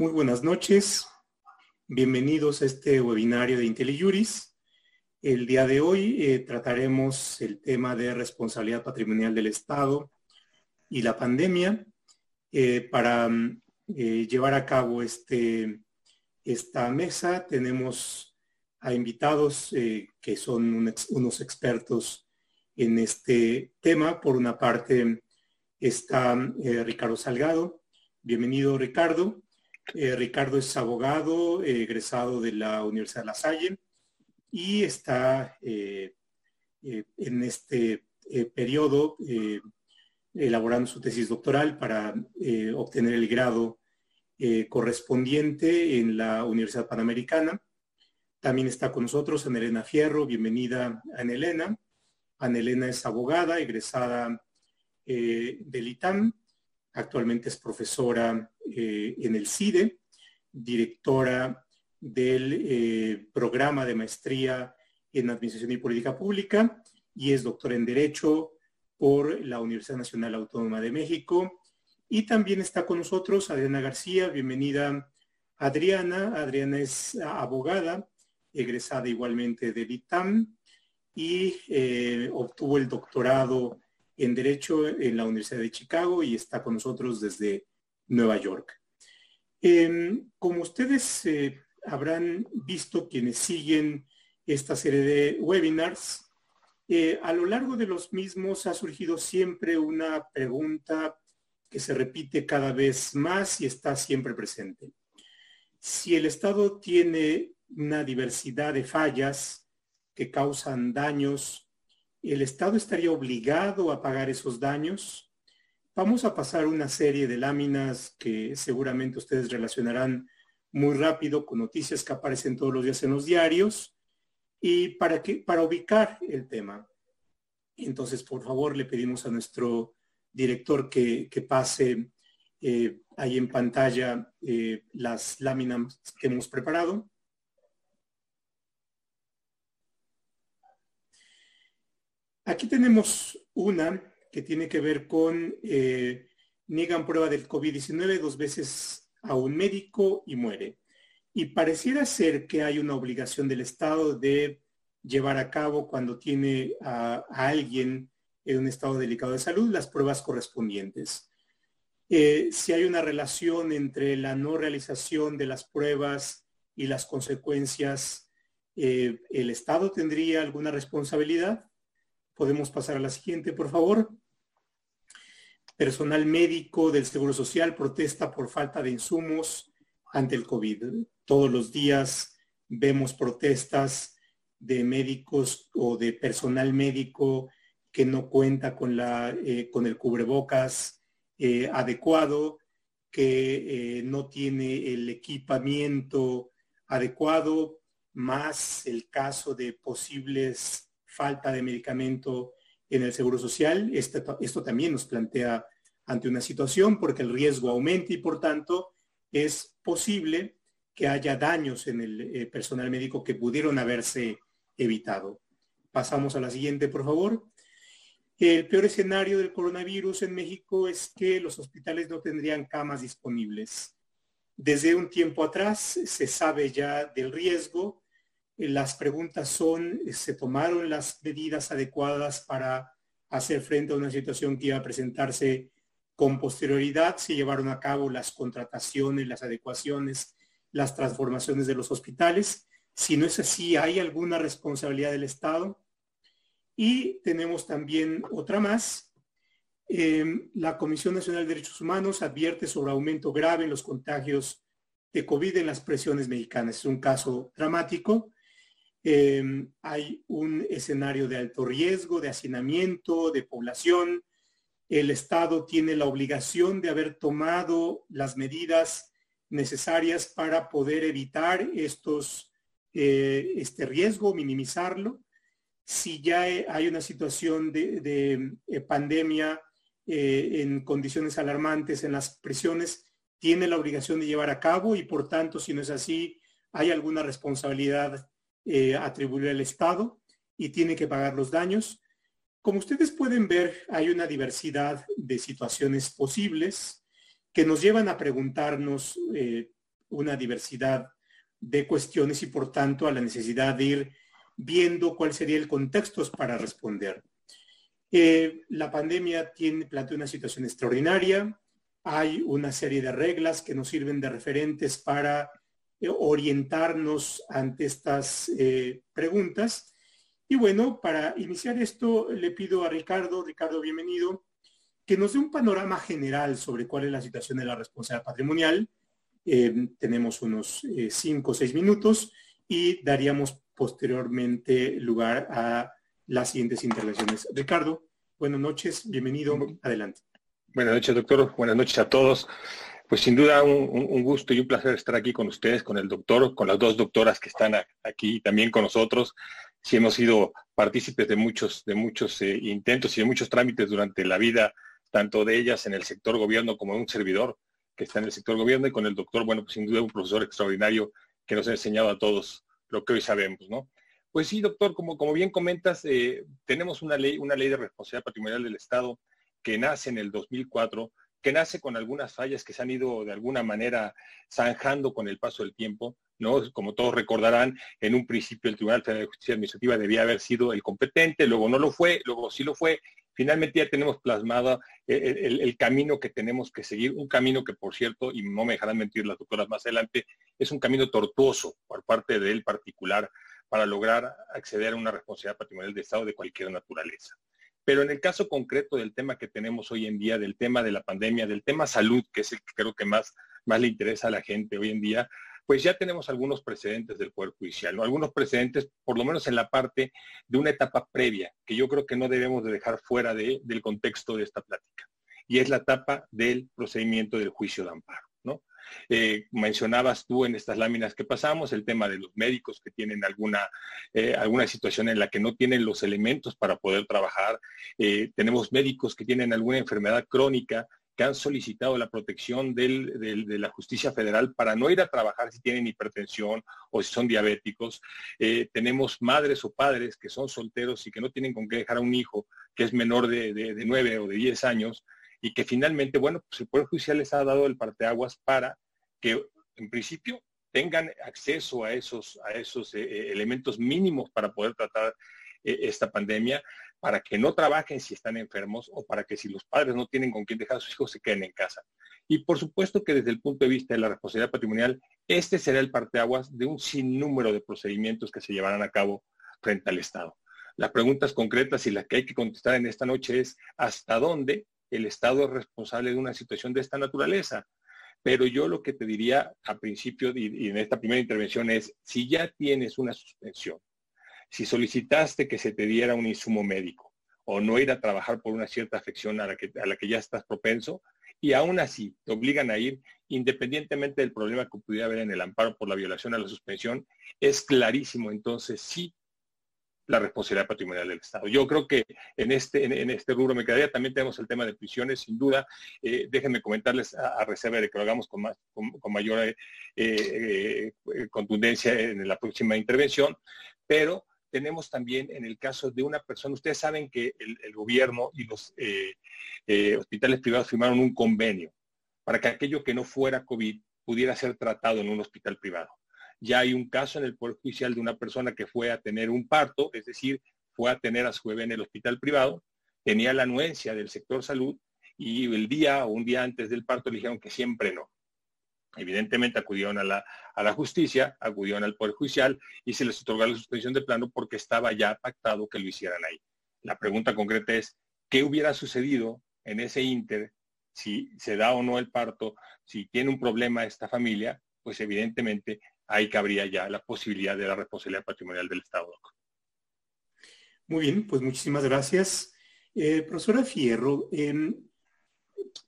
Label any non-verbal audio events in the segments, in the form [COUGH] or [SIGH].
Muy buenas noches. Bienvenidos a este webinario de IntelliJuris. El día de hoy eh, trataremos el tema de responsabilidad patrimonial del Estado y la pandemia. Eh, para eh, llevar a cabo este, esta mesa tenemos a invitados que son unos expertos en este tema. Por una parte está Ricardo Salgado. Bienvenido, Ricardo. Eh, Ricardo es abogado, egresado de la Universidad de La Salle y está eh, eh, en este periodo elaborando su tesis doctoral para obtener el grado correspondiente en la Universidad Panamericana. También está con nosotros Elena Fierro. Bienvenida, Elena. Elena es abogada, egresada del ITAM. Actualmente es profesora eh, en el CIDE, directora del eh, programa de maestría en Administración y Política Pública y es doctora en Derecho por la Universidad Nacional Autónoma de México. Y también está con nosotros Adriana García. Bienvenida, Adriana. Adriana es abogada, egresada igualmente del ITAM y eh, obtuvo el doctorado en Derecho en la Universidad de Chicago y está con nosotros desde Nueva York. Em, como ustedes eh, habrán visto quienes siguen esta serie de webinars, eh, a lo largo de los mismos ha surgido siempre una pregunta que se repite cada vez más y está siempre presente. Si el Estado tiene una diversidad de fallas que causan daños, ¿el Estado estaría obligado a pagar esos daños? Vamos a pasar una serie de láminas que seguramente ustedes relacionarán muy rápido con noticias que aparecen todos los días en los diarios y para, que, para ubicar el tema. Entonces, por favor, le pedimos a nuestro director que, pase eh, ahí en pantalla eh, las láminas que hemos preparado. Aquí tenemos una que tiene que ver con eh, niegan prueba del COVID-19 dos veces a un médico y muere. Y pareciera ser que hay una obligación del Estado de llevar a cabo cuando tiene a, alguien en un estado delicado de salud las pruebas correspondientes. Eh, si hay una relación entre la no realización de las pruebas y las consecuencias, eh, ¿el Estado tendría alguna responsabilidad? Podemos pasar a la siguiente, por favor. Personal médico del Seguro Social protesta por falta de insumos ante el COVID. Todos los días vemos protestas de médicos o de personal médico que no cuenta con, la, eh, con el cubrebocas eh, adecuado, que eh, no tiene el equipamiento adecuado, más el caso de posibles falta de medicamento en el Seguro Social. Este esto también nos plantea ante una situación porque el riesgo aumenta y por tanto es posible que haya daños en el eh, personal médico que pudieron haberse evitado. Pasamos a la siguiente, por favor. El peor escenario del coronavirus en México es que los hospitales no tendrían camas disponibles. Desde un tiempo atrás se sabe ya del riesgo. Las preguntas son, ¿se tomaron las medidas adecuadas para hacer frente a una situación que iba a presentarse con posterioridad se llevaron a cabo las contrataciones, las adecuaciones, las transformaciones de los hospitales. Si no es así, ¿hay alguna responsabilidad del Estado? Y tenemos también otra más. Em, la Comisión Nacional de Derechos Humanos advierte sobre aumento grave en los contagios de COVID en las presiones mexicanas. Es un caso dramático. Em, hay un escenario de alto riesgo, de hacinamiento, de población, el Estado tiene la obligación de haber tomado las medidas necesarias para poder evitar estos, eh, este riesgo, minimizarlo. Si ya hay una situación de, eh, pandemia eh, en condiciones alarmantes en las prisiones, tiene la obligación de llevar a cabo y por tanto, si no es así, hay alguna responsabilidad atribuida al Estado y tiene que pagar los daños. Como ustedes pueden ver, hay una diversidad de situaciones posibles que nos llevan a preguntarnos eh, una diversidad de cuestiones y por tanto a la necesidad de ir viendo cuál sería el contexto para responder. Eh, la pandemia tiene, plantea una situación extraordinaria. Hay una serie de reglas que nos sirven de referentes para eh, orientarnos ante estas eh, preguntas. Y bueno, para iniciar esto, le pido a Ricardo, Ricardo, bienvenido, que nos dé un panorama general sobre cuál es la situación de la responsabilidad patrimonial. tenemos unos cinco o seis minutos y daríamos posteriormente lugar a las siguientes intervenciones. Ricardo, buenas noches, bienvenido, adelante. Buenas noches, doctor, buenas noches a todos. Pues sin duda un, gusto y un placer estar aquí con ustedes, con el doctor, con las dos doctoras que están aquí también con nosotros. Si hemos sido partícipes de muchos, de muchos eh, intentos y de muchos trámites durante la vida, tanto de ellas en el sector gobierno como de un servidor que está en el sector gobierno y con el doctor, bueno, pues sin duda un profesor extraordinario que nos ha enseñado a todos lo que hoy sabemos, ¿no? Pues sí, doctor, como, como bien comentas, eh, tenemos una ley, una ley de responsabilidad patrimonial del Estado que nace en el 2004, que nace con algunas fallas que se han ido de alguna manera zanjando con el paso del tiempo, ¿no? Como todos recordarán, en un principio el Tribunal Federal de Justicia Administrativa debía haber sido el competente, luego no lo fue, luego sí lo fue. Finalmente ya tenemos plasmado el, el camino que tenemos que seguir, un camino que, por cierto, y no me dejarán mentir las doctoras más adelante, es un camino tortuoso por parte del particular para lograr acceder a una responsabilidad patrimonial de Estado de cualquier naturaleza. Pero en el caso concreto del tema que tenemos hoy en día, del tema de la pandemia, del tema salud, que es el que creo que más, más le interesa a la gente hoy en día, pues ya tenemos algunos precedentes del Poder Judicial, ¿no? algunos precedentes, por lo menos en la parte de una etapa previa, que yo creo que no debemos de dejar fuera de, del contexto de esta plática, y es la etapa del procedimiento del juicio de amparo. Eh, mencionabas tú en estas láminas que pasamos el tema de los médicos que tienen alguna, eh, alguna situación en la que no tienen los elementos para poder trabajar. Eh, tenemos médicos que tienen alguna enfermedad crónica que han solicitado la protección de la justicia federal para no ir a trabajar si tienen hipertensión o si son diabéticos. tenemos madres o padres que son solteros y que no tienen con qué dejar a un hijo que es menor de, de, 9 o de 10 años y que finalmente, bueno, pues el Poder Judicial les ha dado el parteaguas para que en principio tengan acceso a esos, a esos eh, eh, elementos mínimos para poder tratar eh, esta pandemia, para que no trabajen si están enfermos o para que si los padres no tienen con quién dejar a sus hijos se queden en casa. Y por supuesto que desde el punto de vista de la responsabilidad patrimonial, este será el parteaguas de un sinnúmero de procedimientos que se llevarán a cabo frente al Estado. Las preguntas concretas y las que hay que contestar en esta noche es hasta dónde el Estado es responsable de una situación de esta naturaleza. Pero yo lo que te diría a principio y, en esta primera intervención es, si ya tienes una suspensión, si solicitaste que se te diera un insumo médico o no ir a trabajar por una cierta afección a la que, a la que ya estás propenso, y aún así te obligan a ir, independientemente del problema que pudiera haber en el amparo por la violación a la suspensión, es clarísimo entonces sí la responsabilidad patrimonial del Estado. Yo creo que en este, en, este rubro me quedaría. También tenemos el tema de prisiones, sin duda. Eh, déjenme comentarles a, reserva de que lo hagamos con, más, con, mayor eh, eh, contundencia en la próxima intervención, pero tenemos también en el caso de una persona, ustedes saben que el, gobierno y los hospitales privados firmaron un convenio para que aquello que no fuera COVID pudiera ser tratado en un hospital privado ya hay un caso en el Poder Judicial de una persona que fue a tener un parto, es decir, fue a tener a su bebé en el hospital privado, tenía la anuencia del sector salud y el día o un día antes del parto le dijeron que siempre no. Evidentemente acudieron a la, a la justicia, acudieron al Poder Judicial y se les otorgó la suspensión de plano porque estaba ya pactado que lo hicieran ahí. La pregunta concreta es, ¿qué hubiera sucedido en ese inter si se da o no el parto, si tiene un problema esta familia? Pues evidentemente ahí cabría ya la posibilidad de la responsabilidad patrimonial del Estado. Muy bien, pues muchísimas gracias. Eh, profesora Fierro,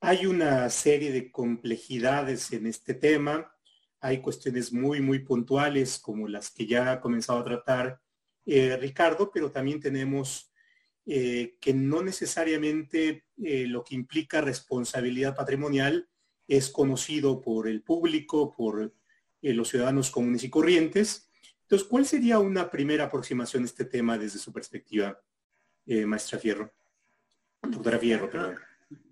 hay una serie de complejidades en este tema. Hay cuestiones muy, muy puntuales como las que ya ha comenzado a tratar eh, Ricardo, pero también tenemos eh, que no necesariamente lo que implica responsabilidad patrimonial es conocido por el público, por eh, los ciudadanos comunes y corrientes. Entonces, ¿cuál sería una primera aproximación a este tema desde su perspectiva, eh, maestra Fierro? Doctora Fierro, perdón.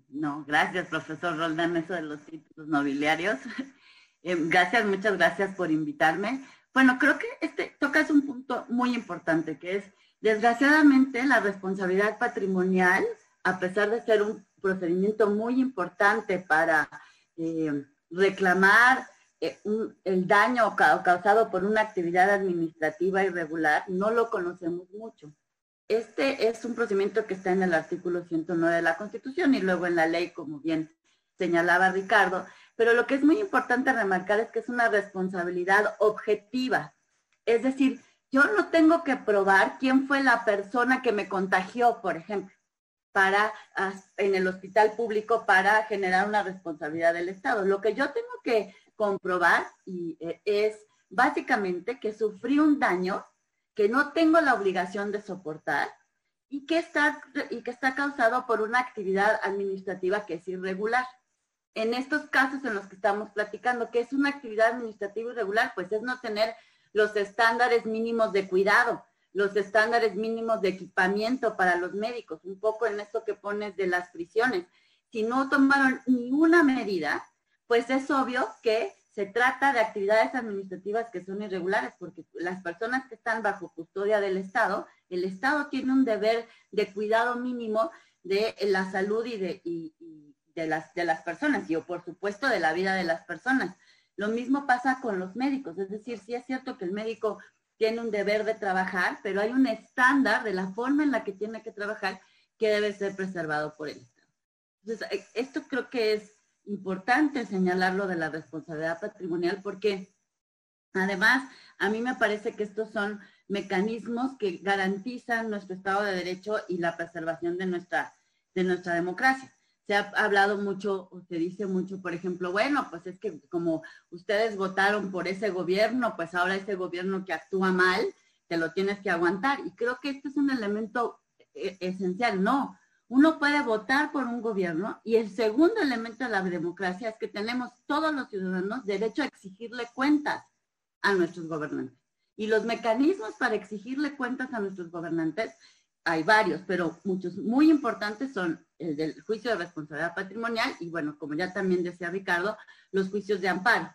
No, gracias, profesor Roldán, eso de los títulos nobiliarios. [LAUGHS] Eh, gracias, muchas gracias por invitarme. Bueno, creo que este tocas un punto muy importante, que es, desgraciadamente, la responsabilidad patrimonial, a pesar de ser un procedimiento muy importante para reclamar el daño causado por una actividad administrativa irregular, no lo conocemos mucho. Este es un procedimiento que está en el artículo 109 de la Constitución y luego en la ley, como bien señalaba Ricardo, pero lo que es muy importante remarcar es que es una responsabilidad objetiva. Es decir, yo no tengo que probar quién fue la persona que me contagió, por ejemplo, para en el hospital público para generar una responsabilidad del Estado. Lo que yo tengo que comprobar y, eh, es básicamente que sufrí un daño que no tengo la obligación de soportar y que está, y que está causado por una actividad administrativa que es irregular en estos casos en los que estamos platicando, que es una actividad administrativa irregular, pues es no tener los estándares mínimos de cuidado, los estándares mínimos de equipamiento para los médicos, un poco en esto que pones de las prisiones. Si no tomaron ninguna medida, pues es obvio que se trata de actividades administrativas que son irregulares, porque las personas que están bajo custodia del Estado, el Estado tiene un deber de cuidado mínimo de la salud y de, de las, de las personas y o por supuesto de la vida de las personas. Lo mismo pasa con los médicos, es decir, sí es cierto que el médico tiene un deber de trabajar, pero hay un estándar de la forma en la que tiene que trabajar que debe ser preservado por el Estado. Entonces, eh, esto creo que es importante señalarlo de la responsabilidad patrimonial porque además a mí me parece que estos son mecanismos que garantizan nuestro Estado de Derecho y la preservación de nuestra, de nuestra democracia se ha hablado mucho, o se dice mucho, por ejemplo, bueno, pues es que como ustedes votaron por ese gobierno, pues ahora ese gobierno que actúa mal, te lo tienes que aguantar. Y creo que este es un elemento eh, esencial. No, uno puede votar por un gobierno y el segundo elemento de la democracia es que tenemos todos los ciudadanos derecho a exigirle cuentas a nuestros gobernantes. Y los mecanismos para exigirle cuentas a nuestros gobernantes hay varios, pero muchos muy importantes son el del juicio de responsabilidad patrimonial y bueno, como ya también decía Ricardo, los juicios de amparo.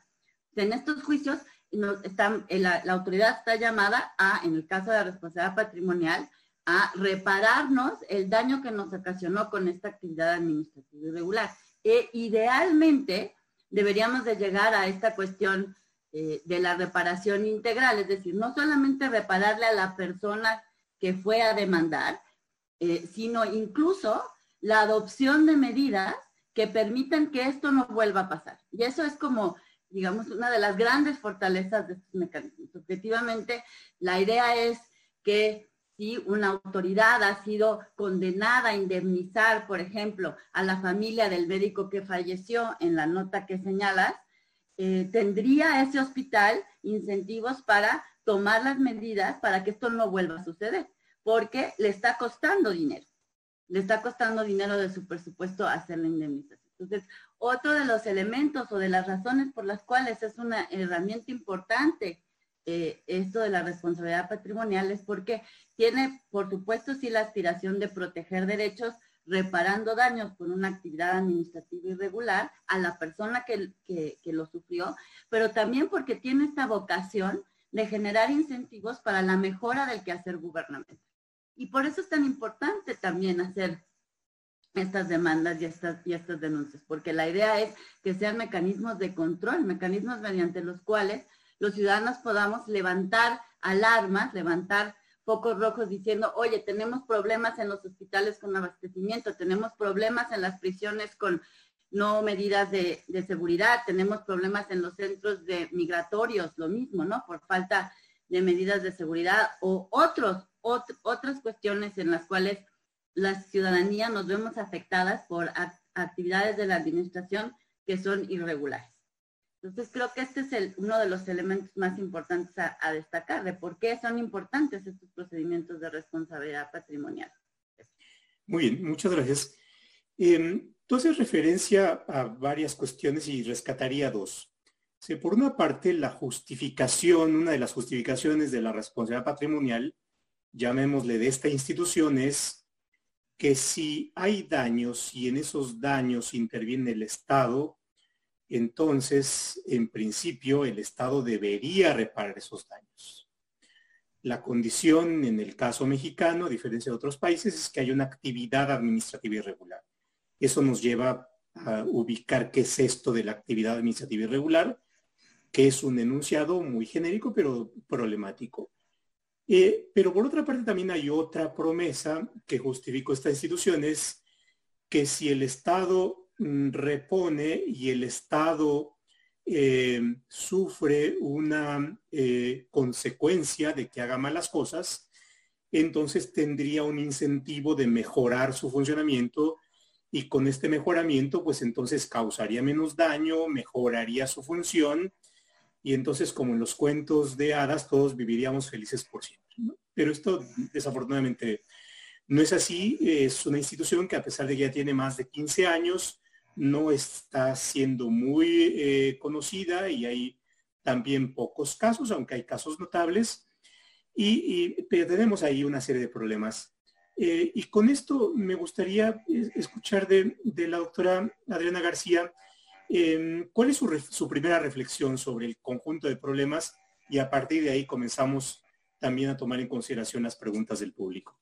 En estos juicios eh, la, autoridad está llamada a, en el caso de la responsabilidad patrimonial, a repararnos el daño que nos ocasionó con esta actividad administrativa irregular. E idealmente deberíamos de llegar a esta cuestión eh, de la reparación integral, es decir, no solamente repararle a la persona que fue a demandar, eh, sino incluso la adopción de medidas que permitan que esto no vuelva a pasar. Y eso es como, digamos, una de las grandes fortalezas de estos mecanismos. Objetivamente, la idea es que si una autoridad ha sido condenada a indemnizar, por ejemplo, a la familia del médico que falleció en la nota que señalas, eh, tendría ese hospital incentivos para tomar las medidas para que esto no vuelva a suceder, porque le está costando dinero. Le está costando dinero de su presupuesto hacer la indemnización. Entonces, otro de los elementos o de las razones por las cuales es una herramienta importante eh, esto de la responsabilidad patrimonial es porque tiene, por supuesto, sí la aspiración de proteger derechos, reparando daños con una actividad administrativa irregular a la persona que, que lo sufrió, pero también porque tiene esta vocación de generar incentivos para la mejora del quehacer gubernamental. Y por eso es tan importante también hacer estas demandas y estas, y estas denuncias, porque la idea es que sean mecanismos de control, mecanismos mediante los cuales los ciudadanos podamos levantar alarmas, levantar focos rojos diciendo, oye, tenemos problemas en los hospitales con abastecimiento, tenemos problemas en las prisiones con no medidas de, seguridad, tenemos problemas en los centros de migratorios, lo mismo, ¿no? Por falta de medidas de seguridad o otros, otras cuestiones en las cuales la ciudadanía nos vemos afectadas por actividades de la administración que son irregulares. Entonces creo que este es uno de los elementos más importantes a, destacar de por qué son importantes estos procedimientos de responsabilidad patrimonial. Muy bien, muchas gracias. Em, Tú haces referencia a varias cuestiones y rescataría dos. por una parte, la justificación, una de las justificaciones de la responsabilidad patrimonial, llamémosle de esta institución, es que si hay daños y en esos daños interviene el Estado, entonces, en principio, el Estado debería reparar esos daños. La condición en el caso mexicano, a diferencia de otros países, es que hay una actividad administrativa irregular. Eso nos lleva a ubicar qué es esto de la actividad administrativa irregular, que es un enunciado muy genérico, pero problemático. Eh, pero por otra parte también hay otra promesa que justificó esta institución, es que si el Estado repone y el Estado eh, sufre una eh, consecuencia de que haga malas cosas, entonces tendría un incentivo de mejorar su funcionamiento y con este mejoramiento, pues entonces causaría menos daño, mejoraría su función y entonces como en los cuentos de hadas todos viviríamos felices por siempre. Pero esto desafortunadamente no es así, es una institución que a pesar de que ya tiene más de 15 años, no está siendo muy eh, conocida y hay también pocos casos, aunque hay casos notables, y, tenemos ahí una serie de problemas. Eh, y con esto me gustaría escuchar de, la doctora Adriana García, em, ¿cuál es su primera reflexión sobre el conjunto de problemas? Y a partir de ahí comenzamos también a tomar en consideración las preguntas del público.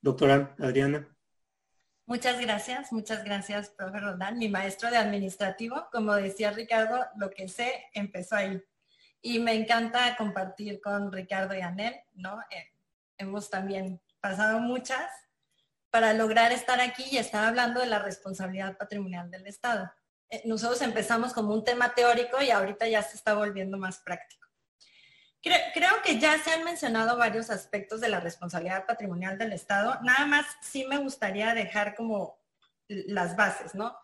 Doctora Adriana. Muchas gracias, muchas gracias, profe Roldán, mi maestro de administrativo. Como decía Ricardo, lo que sé empezó ahí. Y me encanta compartir con Ricardo y Anel, ¿no? Eh, hemos también pasado muchas para lograr estar aquí y estar hablando de la responsabilidad patrimonial del Estado. Eh, nosotros empezamos como un tema teórico y ahorita ya se está volviendo más práctico. Creo, que ya se han mencionado varios aspectos de la responsabilidad patrimonial del Estado. Nada más sí me gustaría dejar como las bases, ¿no?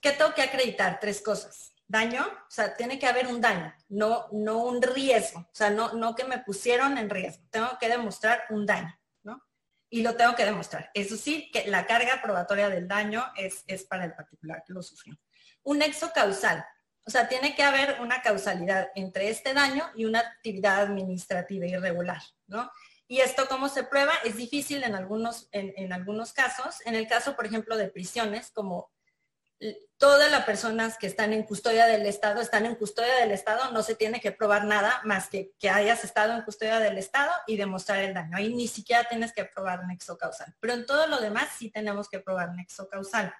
¿Qué tengo que acreditar? Tres cosas. Daño, o sea, tiene que haber un daño, no, no un riesgo, o sea, no, no que me pusieron en riesgo. Tengo que demostrar un daño, ¿no? Y lo tengo que demostrar. Eso sí, que la carga probatoria del daño es, es para el particular que lo sufrió. Un nexo causal, o sea, tiene que haber una causalidad entre este daño y una actividad administrativa irregular, ¿no? Y esto cómo se prueba es difícil en algunos, en, algunos casos. En el caso, por ejemplo, de prisiones, como todas las personas que están en custodia del Estado están en custodia del Estado, no se tiene que probar nada más que que hayas estado en custodia del Estado y demostrar el daño. Ahí ni siquiera tienes que probar nexo causal. Pero en todo lo demás sí tenemos que probar nexo causal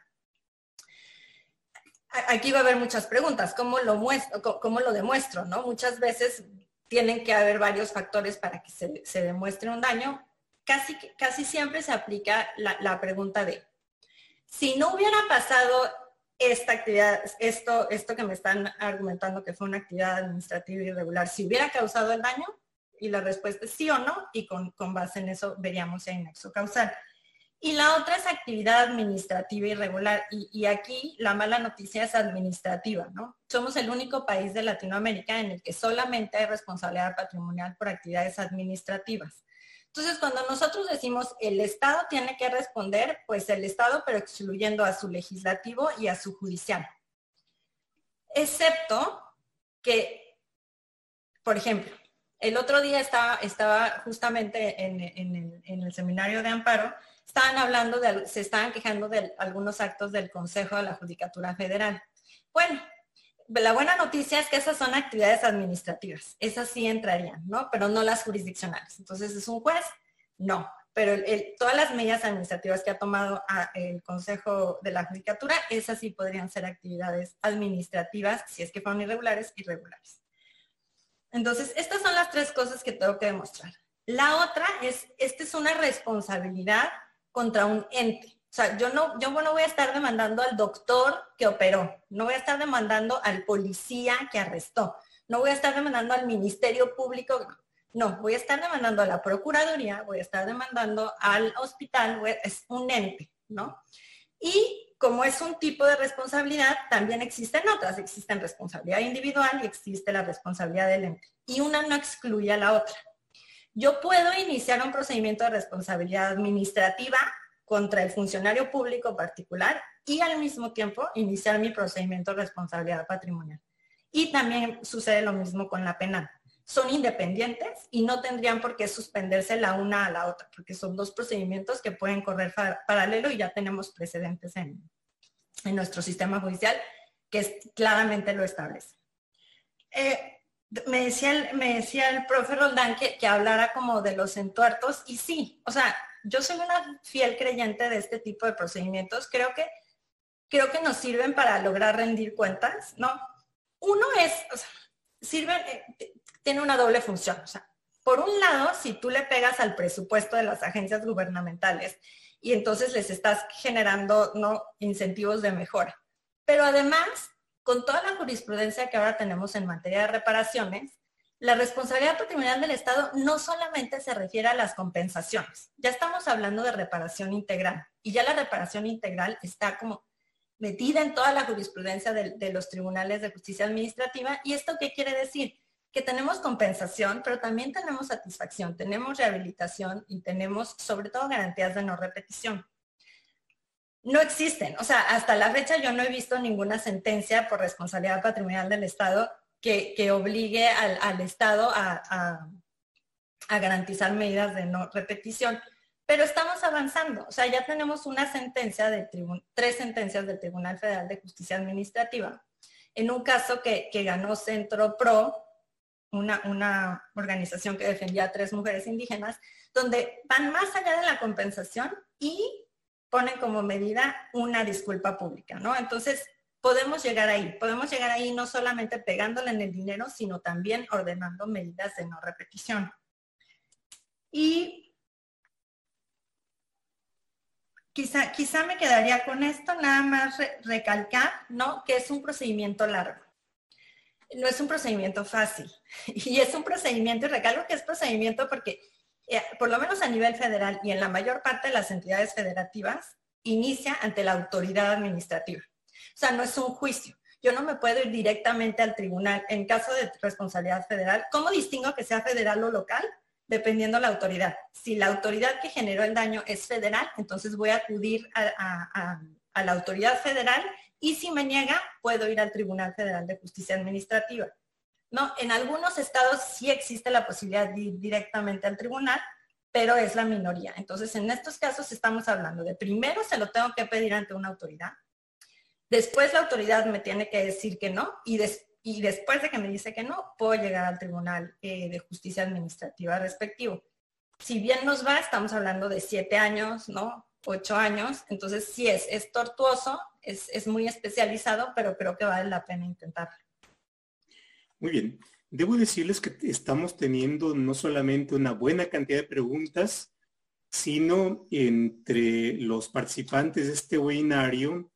aquí va a haber muchas preguntas. ¿Cómo lo, muestro, cómo lo demuestro? ¿no? Muchas veces tienen que haber varios factores para que se, demuestre un daño. Casi, casi siempre se aplica la, pregunta de, si no hubiera pasado esta actividad, esto, esto que me están argumentando que fue una actividad administrativa irregular, si hubiera causado el daño, y la respuesta es sí o no, y con, con base en eso veríamos si hay nexo causal. Y la otra es actividad administrativa irregular. Y, aquí la mala noticia es administrativa, ¿no? Somos el único país de Latinoamérica en el que solamente hay responsabilidad patrimonial por actividades administrativas. Entonces, cuando nosotros decimos el Estado tiene que responder, pues el Estado, pero excluyendo a su legislativo y a su judicial. Excepto que, por ejemplo, el otro día estaba, justamente en, en el seminario de amparo estaban hablando de, se estaban quejando de algunos actos del Consejo de la Judicatura Federal. Bueno, la buena noticia es que esas son actividades administrativas, esas sí entrarían, ¿no? Pero no las jurisdiccionales. Entonces, ¿es un juez? No, pero todas las medidas administrativas que ha tomado el Consejo de la Judicatura, esas sí podrían ser actividades administrativas, si es que fueron irregulares, irregulares. Entonces, estas son las tres cosas que tengo que demostrar. La otra es, esta es una responsabilidad contra un ente. O sea, yo no, yo no voy a estar demandando al doctor que operó, no voy a estar demandando al policía que arrestó, no voy a estar demandando al Ministerio Público, no, voy a estar demandando a la Procuraduría, voy a estar demandando al hospital, es un ente, ¿no? Y como es un tipo de responsabilidad, también existen otras, existen responsabilidad individual y existe la responsabilidad del ente. Y una no excluye a la otra yo puedo iniciar un procedimiento de responsabilidad administrativa contra el funcionario público particular y al mismo tiempo iniciar mi procedimiento de responsabilidad patrimonial. Y también sucede lo mismo con la penal. Son independientes y no tendrían por qué suspenderse la una a la otra, porque son dos procedimientos que pueden correr paralelo y ya tenemos precedentes en, nuestro sistema judicial que claramente lo establece. Eh, me, decía el, me decía el profe Roldán que, que hablara como de los entuertos y sí, o sea, yo soy una fiel creyente de este tipo de procedimientos. Creo que, creo que nos sirven para lograr rendir cuentas, ¿no? Uno es, o sea, sirven, eh, tiene una doble función. O sea, por un lado, si tú le pegas al presupuesto de las agencias gubernamentales y entonces les estás generando ¿no? incentivos de mejora. Pero además, con toda la jurisprudencia que ahora tenemos en materia de reparaciones, la responsabilidad patrimonial del Estado no solamente se refiere a las compensaciones, ya estamos hablando de reparación integral y ya la reparación integral está como metida en toda la jurisprudencia de, de, los tribunales de justicia administrativa. ¿Y esto qué quiere decir? Que tenemos compensación, pero también tenemos satisfacción, tenemos rehabilitación y tenemos sobre todo garantías de no repetición. No existen, o sea, hasta la fecha yo no he visto ninguna sentencia por responsabilidad patrimonial del Estado que, obligue al, Estado a, garantizar medidas de no repetición. Pero estamos avanzando, o sea, ya tenemos una sentencia de tres sentencias del Tribunal Federal de Justicia Administrativa. En un caso que, ganó Centro Pro, una, una, organización que defendía a tres mujeres indígenas, donde van más allá de la compensación y ponen como medida una disculpa pública, ¿no? Entonces, podemos llegar ahí. Podemos llegar ahí no solamente pegándole en el dinero, sino también ordenando medidas de no repetición. Y quizá, quizá me quedaría con esto, nada más recalcar, ¿no? Que es un procedimiento largo. No es un procedimiento fácil. [LAUGHS] Y es un procedimiento, y recalco que es procedimiento porque, por lo menos a nivel federal y en la mayor parte de las entidades federativas, inicia ante la autoridad administrativa. O sea, no es un juicio. Yo no me puedo ir directamente al tribunal en caso de responsabilidad federal. ¿Cómo distingo que sea federal o local? Dependiendo la autoridad. Si la autoridad que generó el daño es federal, entonces voy a acudir a, la autoridad federal y si me niega, puedo ir al Tribunal Federal de Justicia Administrativa. No, en algunos estados sí existe la posibilidad de ir directamente al tribunal, pero es la minoría. Entonces, en estos casos estamos hablando de primero se lo tengo que pedir ante una autoridad, Después la autoridad me tiene que decir que no y, después de que me dice que no, puedo llegar al Tribunal eh, de Justicia Administrativa respectivo. Si bien nos va, estamos hablando de siete años, ¿no? Ocho años. Entonces sí es, es tortuoso, es muy especializado, pero creo que vale la pena intentarlo. Muy bien. Debo decirles que estamos teniendo no solamente una buena cantidad de preguntas, sino entre los participantes de este webinario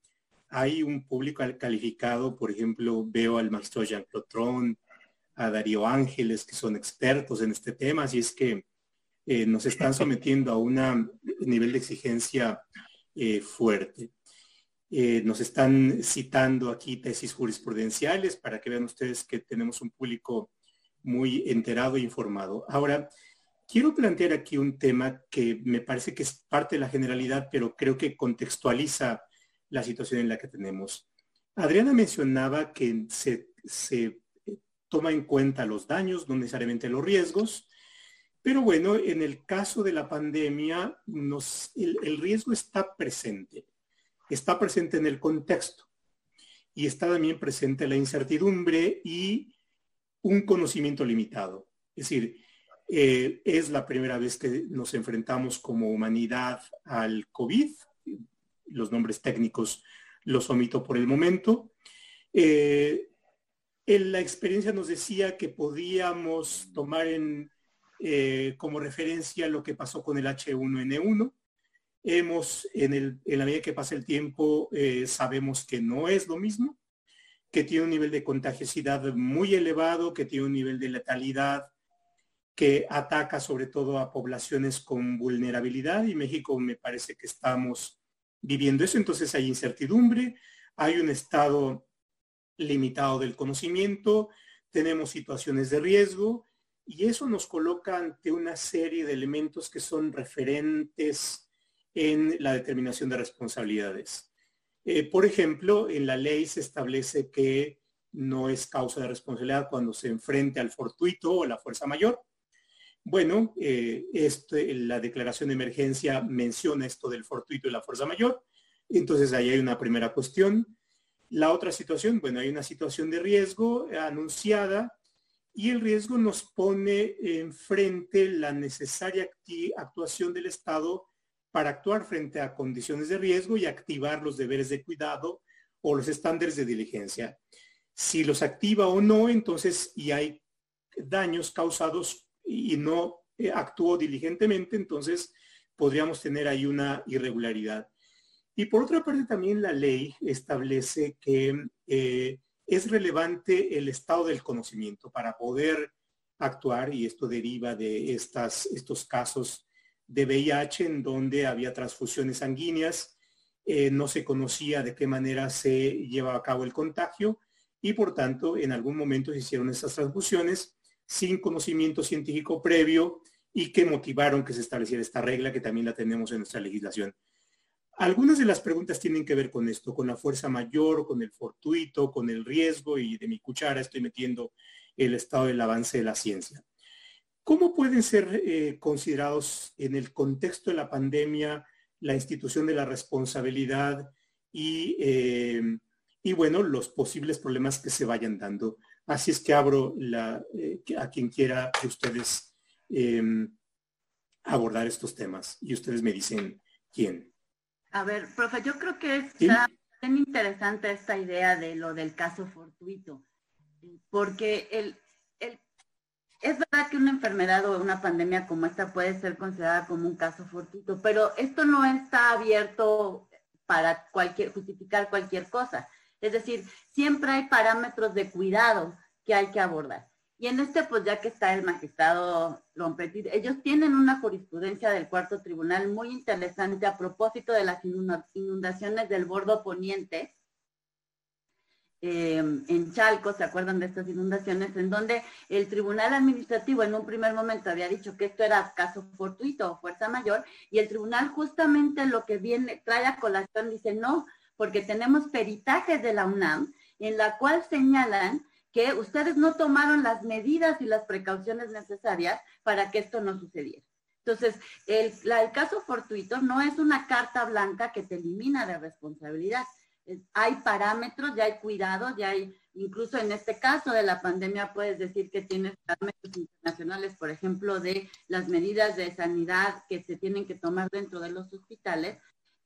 hay un público calificado, por ejemplo, veo al maestro Jean Clotron, a Darío Ángeles, que son expertos en este tema, así es que eh, nos están sometiendo a un nivel de exigencia eh, fuerte. Eh, nos están citando aquí tesis jurisprudenciales para que vean ustedes que tenemos un público muy enterado e informado. Ahora, quiero plantear aquí un tema que me parece que es parte de la generalidad, pero creo que contextualiza la situación en la que tenemos. Adriana mencionaba que se, se toma en cuenta los daños, no necesariamente los riesgos, pero bueno, en el caso de la pandemia, el, riesgo está presente, está presente en el contexto y está también presente la incertidumbre y un conocimiento limitado. Es decir, eh, es la primera vez que nos enfrentamos como humanidad al COVID, los nombres técnicos los omito por el momento. Eh, en la experiencia nos decía que podíamos tomar en, eh, como referencia lo que pasó con el H1N1. Hemos, en, el, en la medida que pasa el tiempo, eh, sabemos que no es lo mismo, que tiene un nivel de contagiosidad muy elevado, que tiene un nivel de letalidad que ataca sobre todo a poblaciones con vulnerabilidad y México me parece que estamos viviendo eso, entonces hay incertidumbre, hay un estado limitado del conocimiento, tenemos situaciones de riesgo y eso nos coloca ante una serie de elementos que son referentes en la determinación de responsabilidades. Eh, por ejemplo, en la ley se establece que no es causa de responsabilidad cuando se enfrente al fortuito o la fuerza mayor. Bueno, eh, este, la declaración de emergencia menciona esto del fortuito y la fuerza mayor. Entonces ahí hay una primera cuestión. La otra situación, bueno, hay una situación de riesgo anunciada y el riesgo nos pone enfrente la necesaria actuación del Estado para actuar frente a condiciones de riesgo y activar los deberes de cuidado o los estándares de diligencia. Si los activa o no, entonces, y hay daños causados y no eh, actuó diligentemente, entonces podríamos tener ahí una irregularidad. Y por otra parte, también la ley establece que eh, es relevante el estado del conocimiento para poder actuar, y esto deriva de estas, estos casos de VIH en donde había transfusiones sanguíneas, eh, no se conocía de qué manera se llevaba a cabo el contagio y por tanto en algún momento se hicieron esas transfusiones sin conocimiento científico previo y que motivaron que se estableciera esta regla que también la tenemos en nuestra legislación. Algunas de las preguntas tienen que ver con esto, con la fuerza mayor, con el fortuito, con el riesgo y de mi cuchara estoy metiendo el estado del avance de la ciencia. ¿Cómo pueden ser eh, considerados en el contexto de la pandemia la institución de la responsabilidad y, eh, y bueno, los posibles problemas que se vayan dando? Así es que abro la, eh, a quien quiera de ustedes abordar estos temas y ustedes me dicen quién. A ver, profe, yo creo que está bien interesante esta idea de lo del caso fortuito, porque el, es verdad que una enfermedad o una pandemia como esta puede ser considerada como un caso fortuito, pero esto no está abierto para cualquier, justificar cualquier cosa. Es decir, siempre hay parámetros de cuidado que hay que abordar. Y en este, pues ya que está el magistrado Lompetit, ellos tienen una jurisprudencia del cuarto tribunal muy interesante a propósito de las inundaciones del bordo poniente em, en Chalco, ¿se acuerdan de estas inundaciones? En donde el tribunal administrativo en un primer momento había dicho que esto era caso fortuito o fuerza mayor, y el tribunal justamente lo que viene, trae a colación, dice no, porque tenemos peritajes de la UNAM en la cual señalan que ustedes no tomaron las medidas y las precauciones necesarias para que esto no sucediera. Entonces, el, caso fortuito no es una carta blanca que te elimina de responsabilidad. Hay parámetros, ya hay cuidados, ya hay, incluso en este caso de la pandemia puedes decir que tienes parámetros internacionales, por ejemplo, de las medidas de sanidad que se tienen que tomar dentro de los hospitales,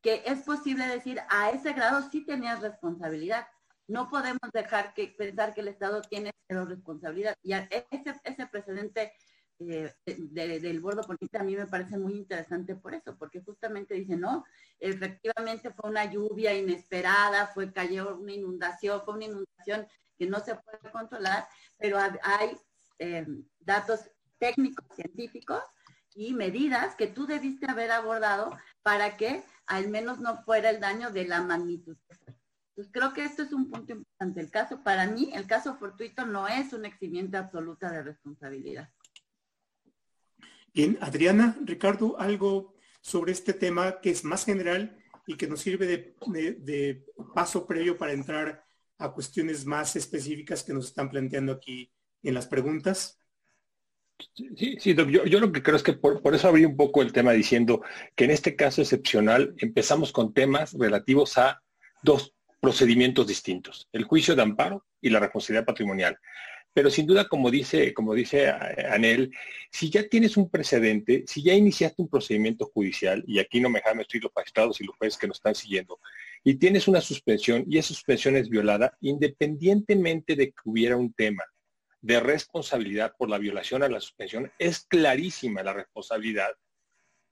que es posible decir, a ese grado sí tenías responsabilidad no podemos dejar que pensar que el Estado tiene cero responsabilidad. Y ese, ese precedente eh, del bordo político a mí me parece muy interesante por eso, porque justamente dice, no, efectivamente fue una lluvia inesperada, fue cayó una inundación, fue una inundación que no se puede controlar, pero hay eh, datos técnicos, científicos y medidas que tú debiste haber abordado para que al menos no fuera el daño de la magnitud pues creo que esto es un punto importante. El caso, para mí, el caso fortuito no es un eximiente absoluta de responsabilidad. Bien, Adriana, Ricardo, algo sobre este tema que es más general y que nos sirve de, paso previo para entrar a cuestiones más específicas que nos están planteando aquí en las preguntas. Sí, sí, yo, lo que creo es que por, por, eso abrí un poco el tema diciendo que en este caso excepcional empezamos con temas relativos a dos procedimientos distintos, el juicio de amparo y la responsabilidad patrimonial. Pero sin duda, como dice, como dice Anel, si ya tienes un precedente, si ya iniciaste un procedimiento judicial, y aquí no me dejan estoy los magistrados y los jueces que nos están siguiendo, y tienes una suspensión y esa suspensión es violada, independientemente de que hubiera un tema de responsabilidad por la violación a la suspensión, es clarísima la responsabilidad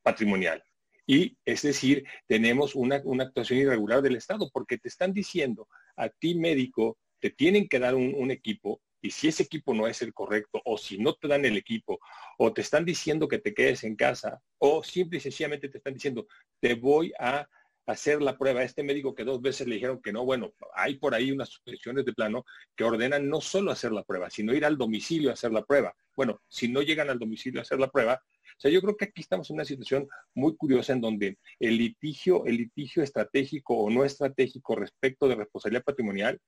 patrimonial. Y es decir, tenemos una, actuación irregular del Estado porque te están diciendo a ti médico, te tienen que dar un, equipo y si ese equipo no es el correcto o si no te dan el equipo o te están diciendo que te quedes en casa o simple y sencillamente te están diciendo te voy a hacer la prueba. Este médico que dos veces le dijeron que no, bueno, hay por ahí unas suspensiones de plano que ordenan no solo hacer la prueba, sino ir al domicilio a hacer la prueba. Bueno, si no llegan al domicilio a hacer la prueba, o sea, yo creo que aquí estamos en una situación muy curiosa en donde el litigio, el litigio estratégico o no estratégico respecto de responsabilidad patrimonial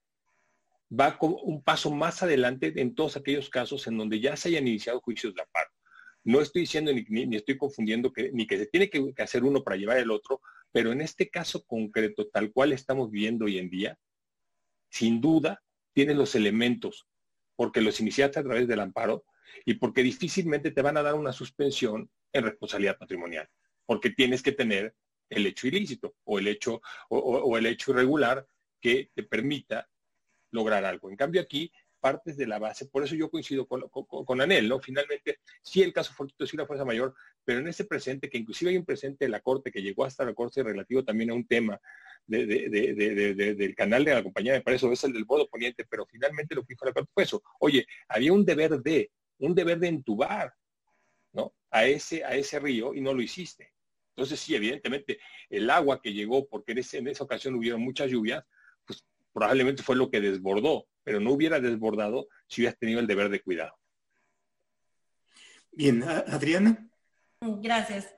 va como un paso más adelante en todos aquellos casos en donde ya se hayan iniciado juicios de amparo. No estoy diciendo ni, estoy confundiendo que ni que se tiene que, hacer uno para llevar el otro, pero en este caso concreto, tal cual estamos viviendo hoy en día, sin duda tienes los elementos, porque los iniciaste a través del amparo y porque difícilmente te van a dar una suspensión en responsabilidad patrimonial, porque tienes que tener el hecho ilícito o el hecho, o, el hecho irregular que te permita lograr algo. En cambio aquí partes de la base, por eso yo coincido con, Anel, ¿no? Finalmente, sí el caso Fortuito sí una fuerza mayor, pero en ese presente, que inclusive hay un presente de la Corte que llegó hasta la Corte relativo también a un tema del canal de la compañía, me parece, es el del bodo poniente, pero finalmente lo que dijo la Corte fue eso. Oye, había un deber de, un deber de entubar, ¿no? A ese, a ese río y no lo hiciste. Entonces sí, evidentemente, el agua que llegó, porque en, en esa ocasión hubieron muchas lluvias, probablemente fue lo que desbordó, pero no hubiera desbordado si hubieras tenido el deber de cuidado. Bien, Adriana. Gracias.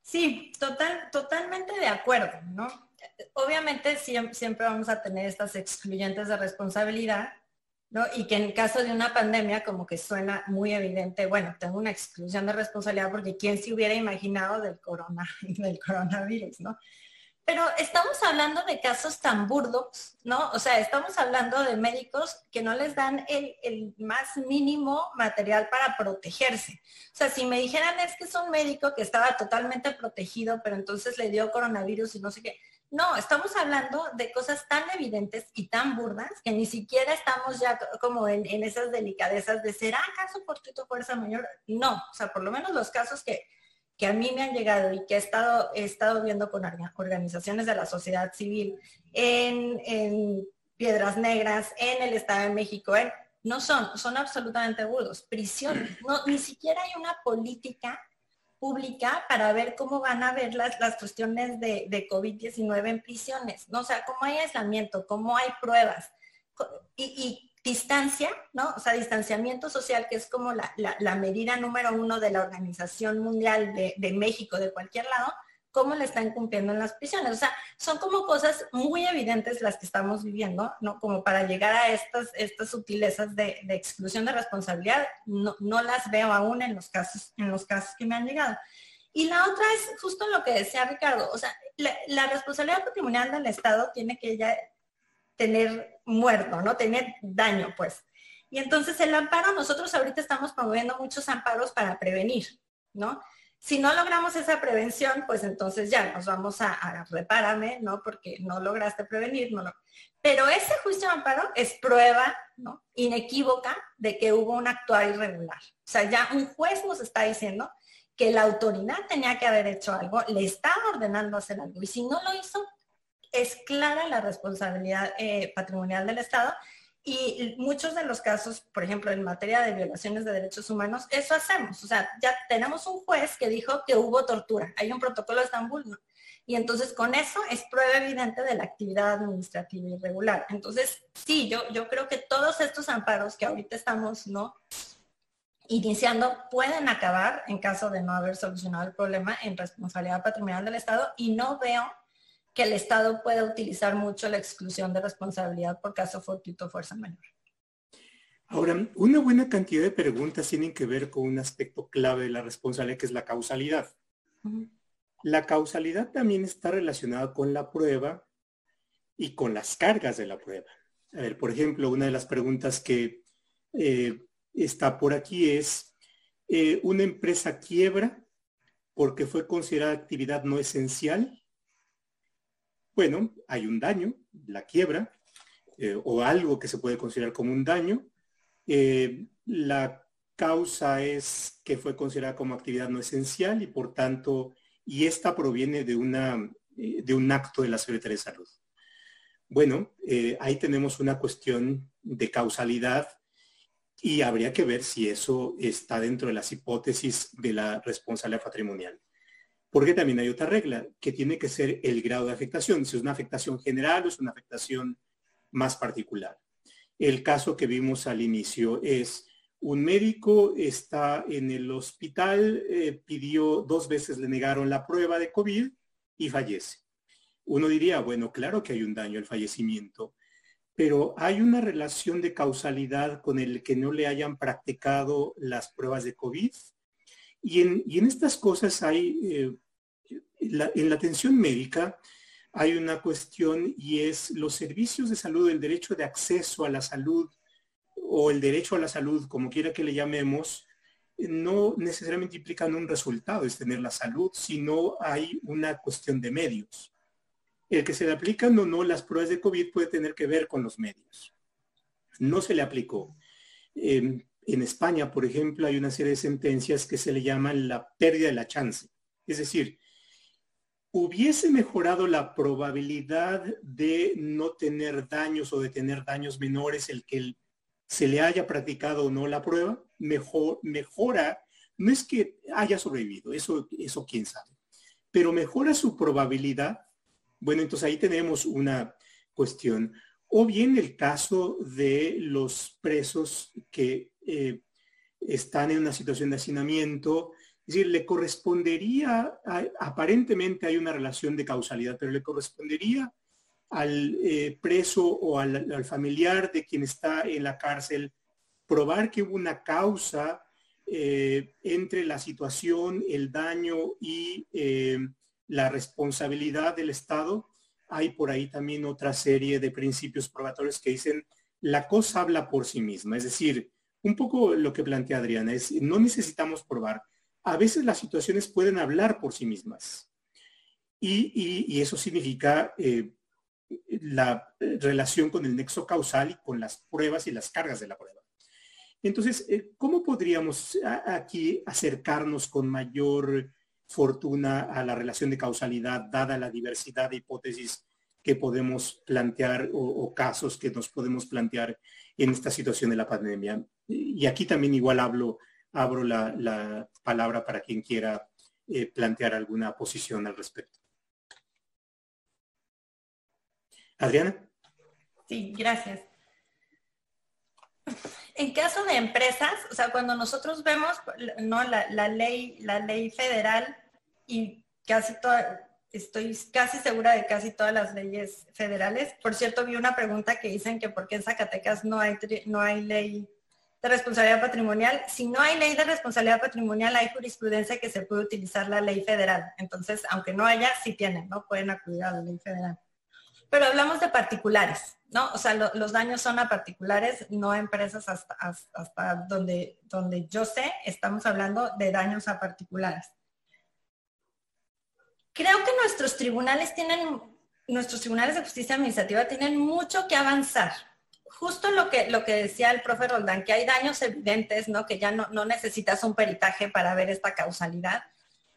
Sí, total, totalmente de acuerdo, ¿no? Obviamente siempre vamos a tener estas excluyentes de responsabilidad, y que en caso de una pandemia como que suena muy evidente, bueno, tengo una exclusión de responsabilidad porque quién se hubiera imaginado del, corona, [LAUGHS] del coronavirus, ¿no? Pero estamos hablando de casos tan burdos, ¿no? O sea, estamos hablando de médicos que no les dan el, más mínimo material para protegerse. O sea, si me dijeran es que es un médico que estaba totalmente protegido, pero entonces le dio coronavirus y no sé qué, no, estamos hablando de cosas tan evidentes y tan burdas que ni siquiera estamos ya como en, esas delicadezas de ser acaso por tu fuerza mayor. No, o sea, por lo menos los casos que, que a mí me han llegado y que he estado, he estado viendo con organizaciones de la sociedad civil en, Piedras Negras, en el Estado de México, no son, son absolutamente burdos. Prisión, [CLEARS THROAT] no, ni siquiera hay una política pública para ver cómo van a ver las, las cuestiones de, de COVID-19 en prisiones, ¿no? O sea, cómo hay aislamiento, cómo hay pruebas y, distancia, ¿no? O sea, distanciamiento social, que es como la, la, medida número uno de la Organización Mundial de, México, de cualquier lado, cómo le están cumpliendo en las prisiones. O sea, son como cosas muy evidentes las que estamos viviendo, ¿no? Como para llegar a estas, estas sutilezas de, exclusión de responsabilidad, no, las veo aún en los casos, en los casos que me han llegado. Y la otra es justo lo que decía Ricardo, o sea, la, responsabilidad patrimonial del Estado tiene que ya tener muerto, ¿no? Tener daño, pues. Y entonces el amparo, nosotros ahorita estamos promoviendo muchos amparos para prevenir, ¿no? Si no logramos esa prevención, pues entonces ya nos vamos a, a repárame, ¿no? Porque no lograste prevenir, no Pero ese juicio de amparo es prueba, ¿no? Inequívoca de que hubo un actuar irregular. O sea, ya un juez nos está diciendo que la autoridad tenía que haber hecho algo, le estaba ordenando hacer algo. Y si no lo hizo, es clara la responsabilidad eh, patrimonial del Estado y muchos de los casos, por ejemplo, en materia de violaciones de derechos humanos, eso hacemos. O sea, ya tenemos un juez que dijo que hubo tortura. Hay un protocolo de Estambul. Y entonces con eso es prueba evidente de la actividad administrativa irregular. Entonces, sí, yo, yo creo que todos estos amparos que ahorita estamos, ¿no? Iniciando pueden acabar en caso de no haber solucionado el problema en responsabilidad patrimonial del Estado y no veo que el Estado pueda utilizar mucho la exclusión de responsabilidad por caso fortuito fuerza mayor. Ahora, una buena cantidad de preguntas tienen que ver con un aspecto clave de la responsabilidad, que es la causalidad. La causalidad también está relacionada con la prueba y con las cargas de la prueba. A ver, por ejemplo, una de las preguntas que eh, está por aquí es, eh, ¿una empresa quiebra porque fue considerada actividad no esencial? Bueno, hay un daño, la quiebra, eh, o algo que se puede considerar como un daño. Eh, la causa es que fue considerada como actividad no esencial y por tanto, y esta proviene de, una, eh, de un acto de la Secretaría de Salud. Bueno, ahí tenemos una cuestión de causalidad y habría que ver si eso está dentro de las hipótesis de la responsabilidad patrimonial. Porque también hay otra regla, que tiene que ser el grado de afectación, si es una afectación general o es una afectación más particular. El caso que vimos al inicio es un médico está en el hospital, eh, pidió dos veces, le negaron la prueba de COVID y fallece. Uno diría, bueno, claro que hay un daño al fallecimiento, pero hay una relación de causalidad con el que no le hayan practicado las pruebas de COVID. Y en, estas cosas hay eh, en la atención médica hay una cuestión y es los servicios de salud, el derecho de acceso a la salud o el derecho a la salud, como quiera que le llamemos, no necesariamente implican un resultado, es tener la salud, sino hay una cuestión de medios. El que se le aplican o no las pruebas de COVID puede tener que ver con los medios. No se le aplicó. en España, por ejemplo, hay una serie de sentencias que se le llaman la pérdida de la chance. Es decir, hubiese mejorado la probabilidad de no tener daños o de tener daños menores el que se le haya practicado o no la prueba, mejor, mejora, no es que haya sobrevivido, eso, eso quién sabe, pero mejora su probabilidad. Bueno, entonces ahí tenemos una cuestión. O bien el caso de los presos que eh, están en una situación de hacinamiento, es decir, le correspondería, aparentemente hay una relación de causalidad, pero le correspondería al eh, preso o al, familiar de quien está en la cárcel probar que hubo una causa eh, entre la situación, el daño y eh, la responsabilidad del Estado. Hay por ahí también otra serie de principios probatorios que dicen la cosa habla por sí misma. Es decir, un poco lo que plantea Adriana es, no necesitamos probar a veces las situaciones pueden hablar por sí mismas. Y, eso significa eh, la relación con el nexo causal y con las pruebas y las cargas de la prueba. Entonces, eh, ¿cómo podríamos aquí acercarnos con mayor fortuna a la relación de causalidad, dada la diversidad de hipótesis que podemos plantear o casos que nos podemos plantear en esta situación de la pandemia? Y aquí también igual hablo abro la, palabra para quien quiera eh, plantear alguna posición al respecto. Adriana. Sí, gracias. En caso de empresas, o sea, cuando nosotros vemos ¿no? la, ley, la ley federal y casi toda, estoy casi segura de casi todas las leyes federales. Por cierto, vi una pregunta que dicen que por qué en Zacatecas no hay, no hay ley de responsabilidad patrimonial. Si no hay ley de responsabilidad patrimonial, hay jurisprudencia que se puede utilizar la ley federal. Entonces, aunque no haya, sí tienen, ¿no? Pueden acudir a la ley federal. Pero hablamos de particulares, ¿no? O sea, los daños son a particulares, no a empresas hasta, hasta, donde, donde yo sé, estamos hablando de daños a particulares. Creo que nuestros tribunales tienen, nuestros tribunales de justicia administrativa tienen mucho que avanzar justo lo que, lo que decía el profe Roldán, que hay daños evidentes, ¿no? Que ya no, necesitas un peritaje para ver esta causalidad.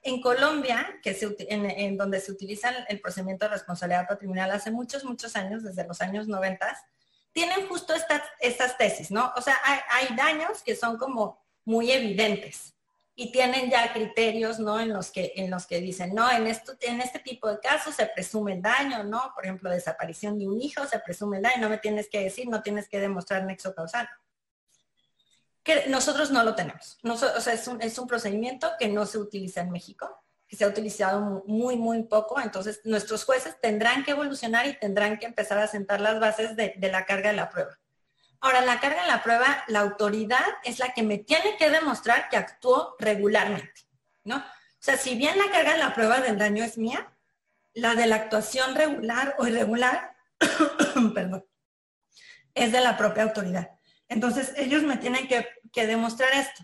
En Colombia, que se, en, donde se utiliza el procedimiento de responsabilidad patrimonial hace muchos, muchos años, desde los años 90, tienen justo estas, estas tesis, ¿no? O sea, hay daños que son como muy evidentes, y tienen ya criterios, ¿no? En los que, en los que dicen, no, en, esto, en este tipo de casos se presume el daño, ¿no? Por ejemplo, desaparición de un hijo, se presume el daño, no me tienes que decir, no tienes que demostrar nexo causal. Que nosotros no lo tenemos. o sea, es un, es un procedimiento que no se utiliza en México, que se ha utilizado muy, muy poco. Entonces, nuestros jueces tendrán que evolucionar y tendrán que empezar a sentar las bases de, de la carga de la prueba. Ahora, la carga en la prueba, la autoridad es la que me tiene que demostrar que actuó regularmente, ¿no? O sea, si bien la carga en la prueba del daño es mía, la de la actuación regular o irregular, [COUGHS] perdón, es de la propia autoridad. Entonces, ellos me tienen que, demostrar esto.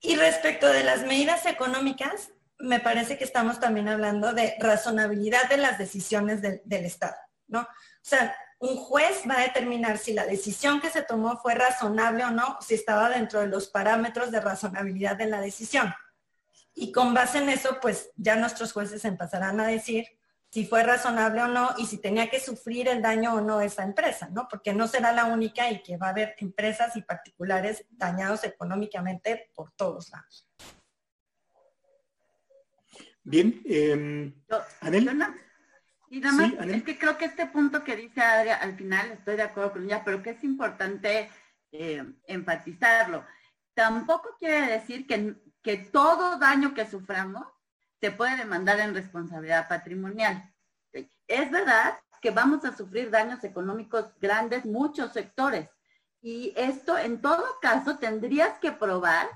Y respecto de las medidas económicas, me parece que estamos también hablando de razonabilidad de las decisiones del, del Estado, ¿no? O sea, un juez va a determinar si la decisión que se tomó fue razonable o no, si estaba dentro de los parámetros de razonabilidad de la decisión. Y con base en eso, pues ya nuestros jueces empezarán a decir si fue razonable o no y si tenía que sufrir el daño o no esa empresa, ¿no? Porque no será la única y que va a haber empresas y particulares dañados económicamente por todos lados. Bien, eh, y nada más, es que creo que este punto que dice Adria, al final estoy de acuerdo con ella, pero que es importante eh, enfatizarlo. Tampoco quiere decir que, que todo daño que suframos se puede demandar en responsabilidad patrimonial. Es verdad que vamos a sufrir daños económicos grandes, muchos sectores. Y esto, en todo caso, tendrías que probar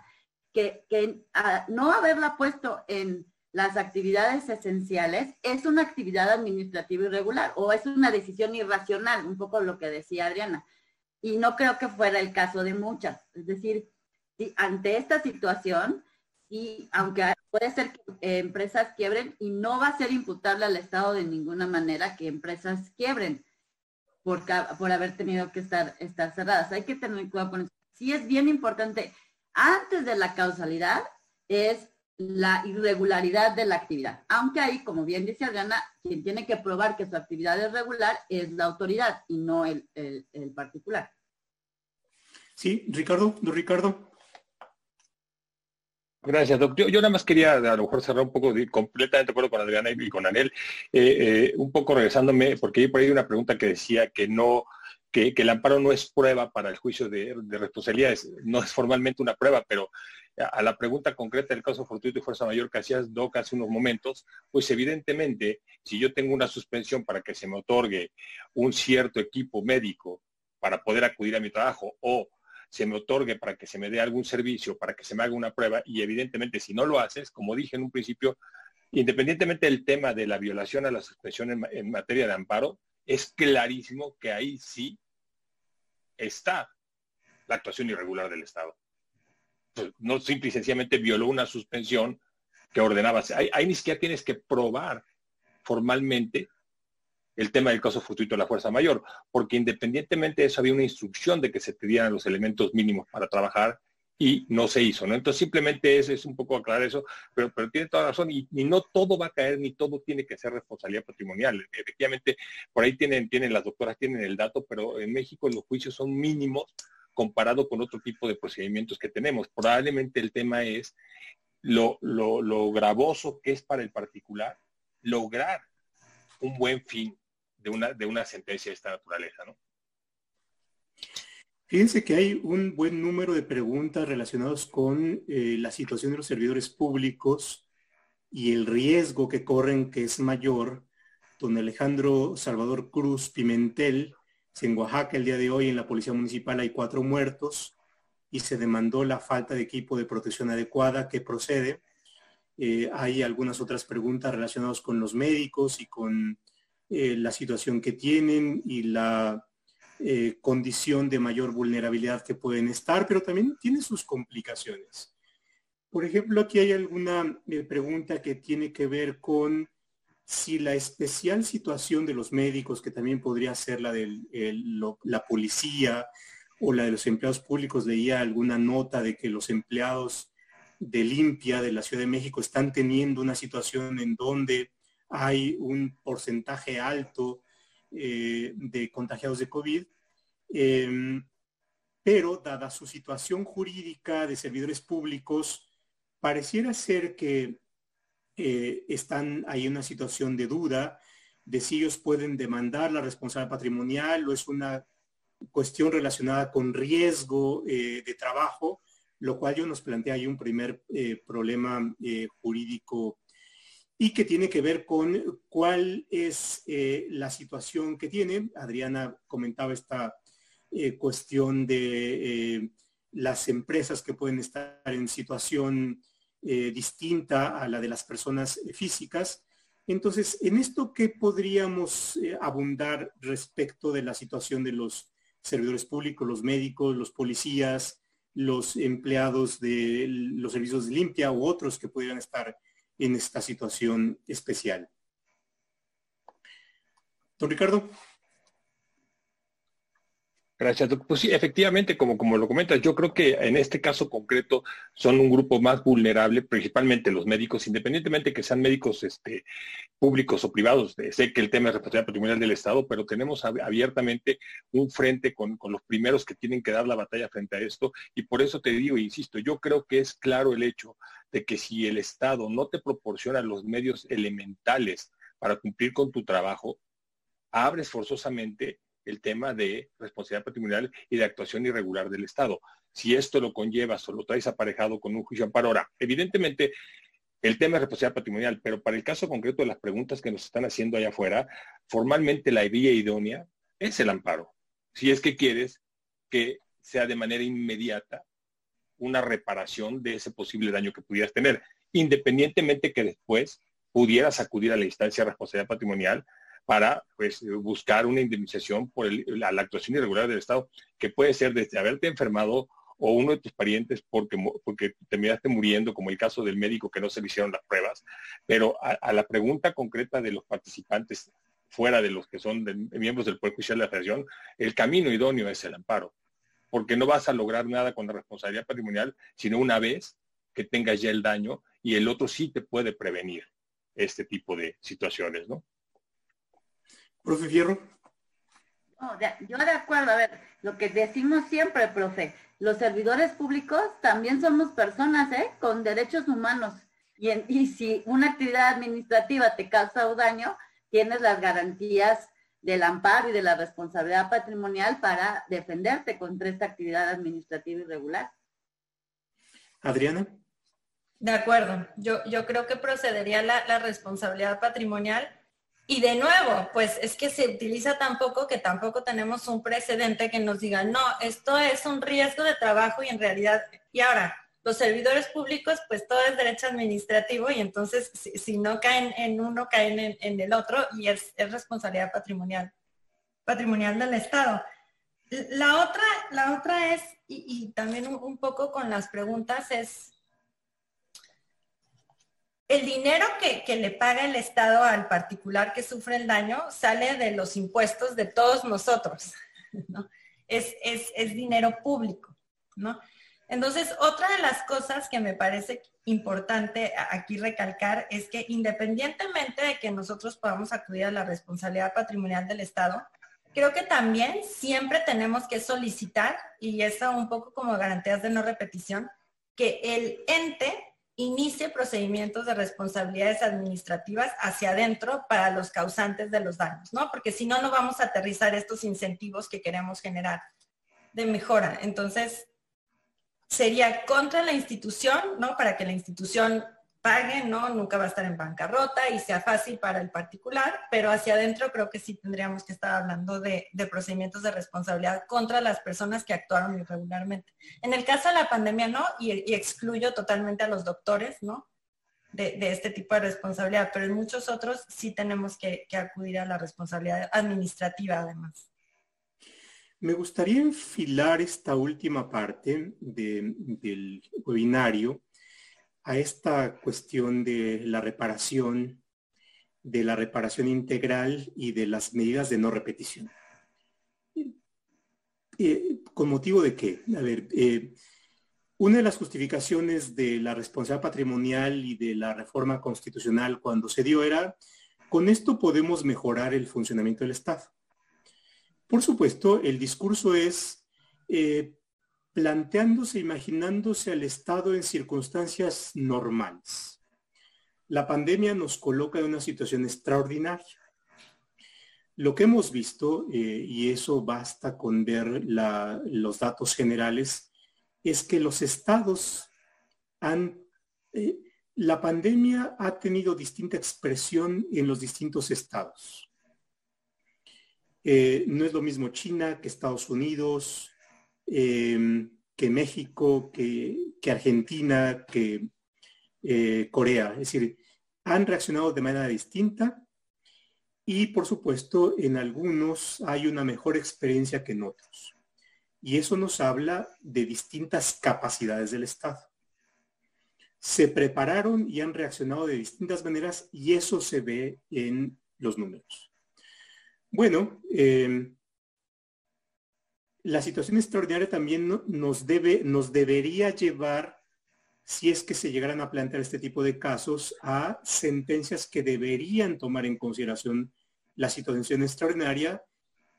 que, que no haberla puesto en las actividades esenciales, es una actividad administrativa irregular o es una decisión irracional, un poco lo que decía Adriana. Y no creo que fuera el caso de muchas. Es decir, ante esta situación, y aunque puede ser que empresas quiebren y no va a ser imputable al Estado de ninguna manera que empresas quiebren por, por haber tenido que estar, estar cerradas. Hay que tener cuidado con eso. Sí es bien importante, antes de la causalidad, es la irregularidad de la actividad. Aunque ahí, como bien dice Adriana, quien tiene que probar que su actividad es regular es la autoridad y no el, el particular. Sí, Ricardo, Ricardo. Gracias, doctor. Yo, nada más quería a lo mejor cerrar un poco, completamente de acuerdo con Adriana y con Anel, eh, eh, un poco regresándome, porque por ahí hay una pregunta que decía que no, que, el amparo no es prueba para el juicio de, responsabilidades, no es formalmente una prueba, pero a, la pregunta concreta del caso fortuito y fuerza mayor que hacías, Doc, hace unos momentos, pues evidentemente, si yo tengo una suspensión para que se me otorgue un cierto equipo médico para poder acudir a mi trabajo o se me otorgue para que se me dé algún servicio, para que se me haga una prueba y evidentemente si no lo haces, como dije en un principio, independientemente del tema de la violación a la suspensión en, materia de amparo, es clarísimo que ahí sí está la actuación irregular del Estado. Pues, no simple y sencillamente violó una suspensión que ordenaba. Ahí, ahí ni siquiera tienes que probar formalmente el tema del caso fortuito de la fuerza mayor, porque independientemente de eso había una instrucción de que se pidieran los elementos mínimos para trabajar y no se hizo, ¿no? Entonces simplemente es, es un poco aclarar eso, pero, pero tiene toda razón y, no todo va a caer ni todo tiene que ser responsabilidad patrimonial. Efectivamente, por ahí tienen, tienen las doctoras, tienen el dato, pero en México los juicios son mínimos comparado con otro tipo de procedimientos que tenemos. Probablemente el tema es lo, lo, lo gravoso que es para el particular lograr un buen fin de una, de una sentencia de esta naturaleza, ¿no? Fíjense que hay un buen número de preguntas relacionadas con eh, la situación de los servidores públicos y el riesgo que corren que es mayor. Don Alejandro Salvador Cruz Pimentel, en Oaxaca el día de hoy en la Policía Municipal hay cuatro muertos y se demandó la falta de equipo de protección adecuada que procede. Eh, hay algunas otras preguntas relacionadas con los médicos y con eh, la situación que tienen y la eh, condición de mayor vulnerabilidad que pueden estar, pero también tiene sus complicaciones. Por ejemplo, aquí hay alguna eh, pregunta que tiene que ver con si la especial situación de los médicos, que también podría ser la de la policía o la de los empleados públicos, leía alguna nota de que los empleados de limpia de la Ciudad de México están teniendo una situación en donde hay un porcentaje alto eh, de contagiados de COVID, em, pero dada su situación jurídica de servidores públicos, pareciera ser que eh, están ahí en una situación de duda de si ellos pueden demandar la responsabilidad patrimonial o es una cuestión relacionada con riesgo eh, de trabajo, lo cual yo nos plantea ahí un primer problema jurídico y que tiene que ver con cuál es eh, la situación que tiene. Adriana comentaba esta eh, cuestión de eh, las empresas que pueden estar en situación distinta a la de las personas físicas. Entonces, en esto, ¿qué podríamos abundar respecto de la situación de los servidores públicos, los médicos, los policías, los empleados de los servicios de limpia u otros que pudieran estar en esta situación especial. Don Ricardo. Gracias. Pues sí, efectivamente, como, como lo comentas, yo creo que en este caso concreto son un grupo más vulnerable, principalmente los médicos, independientemente que sean médicos este, públicos o privados. Sé que el tema es responsabilidad patrimonial del Estado, pero tenemos abiertamente un frente con, con los primeros que tienen que dar la batalla frente a esto. Y por eso te digo, insisto, yo creo que es claro el hecho de que si el Estado no te proporciona los medios elementales para cumplir con tu trabajo, abres forzosamente el tema de responsabilidad patrimonial y de actuación irregular del Estado. Si esto lo conllevas o lo traes aparejado con un juicio amparo, ahora, evidentemente el tema es responsabilidad patrimonial, pero para el caso concreto de las preguntas que nos están haciendo allá afuera, formalmente la vía idónea es el amparo. Si es que quieres que sea de manera inmediata una reparación de ese posible daño que pudieras tener. independientemente que después pudieras acudir a la instancia de responsabilidad patrimonial para pues, buscar una indemnización por la, actuación irregular del Estado, que puede ser desde haberte enfermado o uno de tus parientes porque, porque terminaste muriendo, como el caso del médico que no se le hicieron las pruebas. Pero a, la pregunta concreta de los participantes, fuera de los que son miembros del Poder Judicial de la Federación, el camino idóneo es el amparo, porque no vas a lograr nada con la responsabilidad patrimonial, sino una vez que tengas ya el daño y el otro sí te puede prevenir este tipo de situaciones, ¿no? Profe Fierro. yo de acuerdo, a ver, lo que decimos siempre, profe, los servidores públicos también somos personas, ¿eh? Con derechos humanos. Y, y si una actividad administrativa te causa un daño, tienes las garantías del amparo y de la responsabilidad patrimonial para defenderte contra esta actividad administrativa irregular. Adriana. De acuerdo. Yo, yo creo que procedería la, la responsabilidad patrimonial y de nuevo, pues es que se utiliza tan poco que tampoco tenemos un precedente que nos diga, no, esto es un riesgo de trabajo y en realidad, y ahora, los servidores públicos, pues todo es derecho administrativo y entonces si, no caen en uno, caen en, el otro y es, responsabilidad patrimonial, patrimonial del Estado. La otra, la otra es, y, también un poco con las preguntas, es el dinero que, le paga el Estado al particular que sufre el daño sale de los impuestos de todos nosotros, [LAUGHS] ¿no? Es, dinero público, ¿no? Entonces, otra de las cosas que me parece importante aquí recalcar es que independientemente de que nosotros podamos acudir a la responsabilidad patrimonial del Estado, creo que también siempre tenemos que solicitar, y eso un poco como garantías de no repetición, que el ente inicie procedimientos de responsabilidades administrativas hacia adentro para los causantes de los daños, ¿no? Porque si no, no vamos a aterrizar estos incentivos que queremos generar de mejora. Entonces, sería contra la institución, ¿no? Para que la institución pague, ¿no? Nunca va a estar en bancarrota y sea fácil para el particular, pero hacia adentro creo que sí tendríamos que estar hablando de, procedimientos de responsabilidad contra las personas que actuaron irregularmente. En el caso de la pandemia no, y, excluyo totalmente a los doctores, ¿no? De, este tipo de responsabilidad, pero en muchos otros sí tenemos que, acudir a la responsabilidad administrativa además. Me gustaría enfilar esta última parte del webinario a esta cuestión de la reparación, de la reparación integral y de las medidas de no repetición. Eh, ¿Con motivo de qué? A ver, eh, una de las justificaciones de la responsabilidad patrimonial y de la reforma constitucional cuando se dio era, con esto podemos mejorar el funcionamiento del Estado. Por supuesto, el discurso es, eh, planteándose, imaginándose al Estado en circunstancias normales. La pandemia nos coloca en una situación extraordinaria. Lo que hemos visto, eh, y eso basta con ver los datos generales, es que los estados han, eh, la pandemia ha tenido distinta expresión en los distintos estados. Eh, no es lo mismo China que Estados Unidos, Em, que México, que, Argentina, que eh, Corea. Es decir, han reaccionado de manera distinta y por supuesto en algunos hay una mejor experiencia que en otros. Y eso nos habla de distintas capacidades del Estado. Se prepararon y han reaccionado de distintas maneras y eso se ve en los números. Bueno, eh, la situación extraordinaria también nos, debe, nos debería llevar, si es que se llegaran a plantear este tipo de casos, a sentencias que deberían tomar en consideración la situación extraordinaria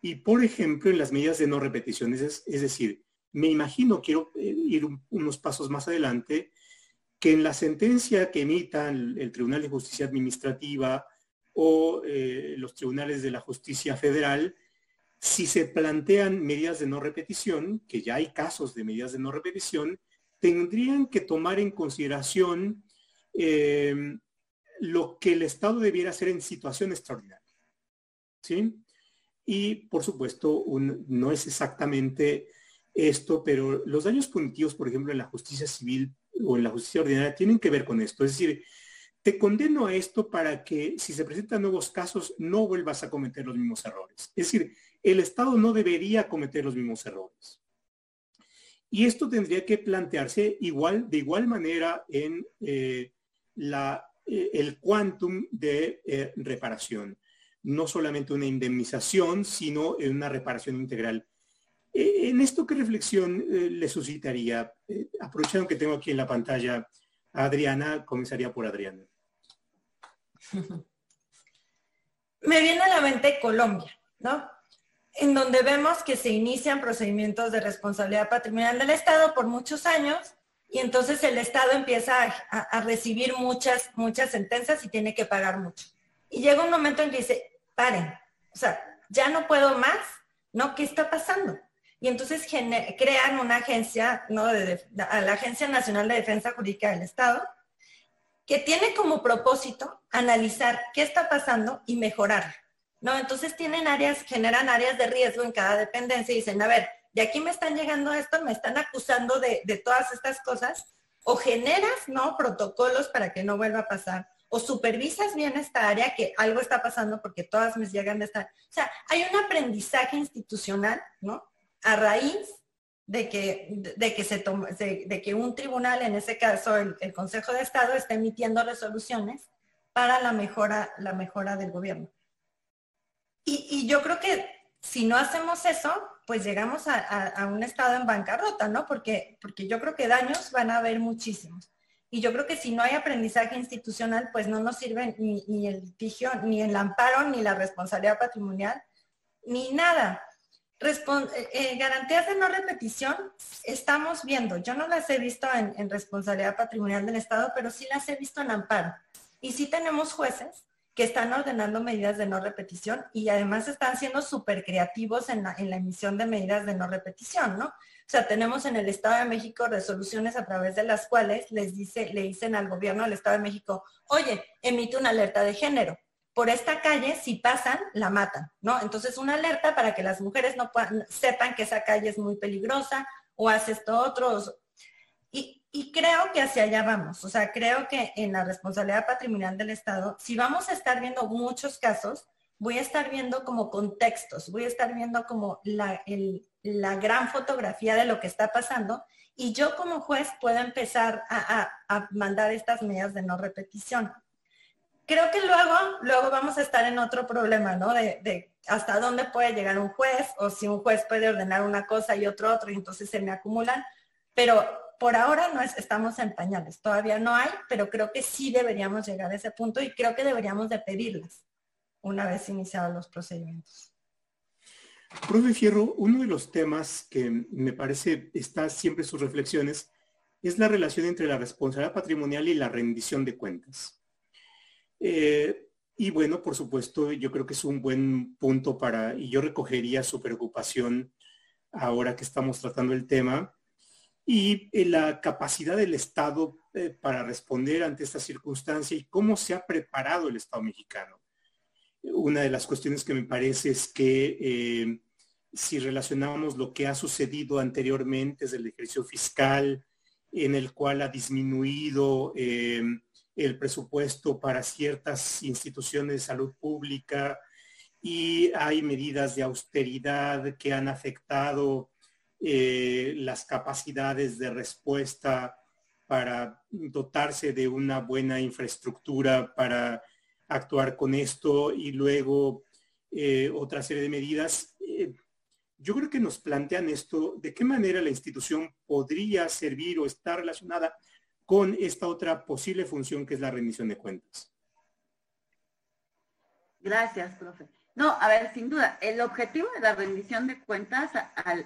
y, por ejemplo, en las medidas de no repetición. Es, decir, me imagino, quiero eh, ir unos pasos más adelante, que en la sentencia que emitan el, Tribunal de Justicia Administrativa o eh, los tribunales de la justicia federal, si se plantean medidas de no repetición, que ya hay casos de medidas de no repetición, tendrían que tomar en consideración eh, lo que el Estado debiera hacer en situación extraordinaria. ¿Sí? Y por supuesto, no es exactamente esto, pero los daños punitivos, por ejemplo, en la justicia civil o en la justicia ordinaria tienen que ver con esto. Es decir, te condeno a esto para que si se presentan nuevos casos no vuelvas a cometer los mismos errores. Es decir, el Estado no debería cometer los mismos errores. Y esto tendría que plantearse igual, de igual manera en eh, eh, el quantum de eh, reparación. No solamente una indemnización, sino una reparación integral. en esto, ¿qué reflexión le suscitaría? aprovechando que tengo aquí en la pantalla a Adriana, comenzaría por Adriana. [LAUGHS] Me viene a la mente Colombia, ¿no? En donde vemos que se inician procedimientos de responsabilidad patrimonial del Estado por muchos años y entonces el Estado empieza a, recibir muchas, muchas sentencias y tiene que pagar mucho. Y llega un momento en que dice, paren, o sea, ya no puedo más, ¿no? ¿Qué está pasando? Y entonces crean una agencia, ¿no? De, la Agencia Nacional de Defensa Jurídica del Estado, que tiene como propósito analizar qué está pasando y mejorar. ¿No? Entonces tienen áreas, generan áreas de riesgo en cada dependencia y dicen, a ver, de aquí me están llegando esto, me están acusando de, todas estas cosas, o generas, ¿no? Protocolos para que no vuelva a pasar, o supervisas bien esta área que algo está pasando porque todas me llegan de esta. O sea, hay un aprendizaje institucional, ¿no? A raíz de que, de que, se de, que un tribunal, en ese caso el, Consejo de Estado, está emitiendo resoluciones para la mejora, la mejora del gobierno. Y, yo creo que si no hacemos eso, pues llegamos a, un estado en bancarrota, ¿no? Porque, porque yo creo que daños van a haber muchísimos. Y yo creo que si no hay aprendizaje institucional, pues no nos sirve ni, el litigio, ni el amparo, ni la responsabilidad patrimonial, ni nada. Eh, eh, garantías de no repetición estamos viendo. Yo no las he visto en, responsabilidad patrimonial del Estado, pero sí las he visto en amparo. Y sí tenemos jueces que están ordenando medidas de no repetición y además están siendo súper creativos en la, emisión de medidas de no repetición, ¿no? O sea, tenemos en el Estado de México resoluciones a través de las cuales les dice, le dicen al gobierno del Estado de México, oye, emite una alerta de género por esta calle, si pasan, la matan, ¿no? Entonces, una alerta para que las mujeres no sepan que esa calle es muy peligrosa o hace esto otro. Y, y creo que hacia allá vamos. O sea, creo que en la responsabilidad patrimonial del Estado, si vamos a estar viendo muchos casos, voy a estar viendo como contextos, voy a estar viendo como la, la gran fotografía de lo que está pasando y yo como juez puedo empezar a, a mandar estas medidas de no repetición creo que luego, luego vamos a estar en otro problema, ¿no? De, hasta dónde puede llegar un juez o si un juez puede ordenar una cosa y otro otro y entonces se me acumulan. Pero por ahora no es, estamos en pañales, todavía no hay, pero creo que sí deberíamos llegar a ese punto y creo que deberíamos de pedirlas una vez iniciados los procedimientos. Profe Fierro, uno de los temas que me parece está siempre en sus reflexiones es la relación entre la responsabilidad patrimonial y la rendición de cuentas. Eh, y bueno, por supuesto, yo creo que es un buen punto para, y yo recogería su preocupación ahora que estamos tratando el tema, y eh, la capacidad del Estado eh, para responder ante esta circunstancia y cómo se ha preparado el Estado mexicano. Una de las cuestiones que me parece es que si relacionamos lo que ha sucedido anteriormente desde el ejercicio fiscal, en el cual ha disminuido el presupuesto para ciertas instituciones de salud pública y hay medidas de austeridad que han afectado eh, las capacidades de respuesta para dotarse de una buena infraestructura para actuar con esto y luego eh, otra serie de medidas. Eh, yo creo que nos plantean esto, de qué manera la institución podría servir o estar relacionada con esta otra posible función que es la rendición de cuentas. Gracias, profe. No, a ver, sin duda, el objetivo de la rendición de cuentas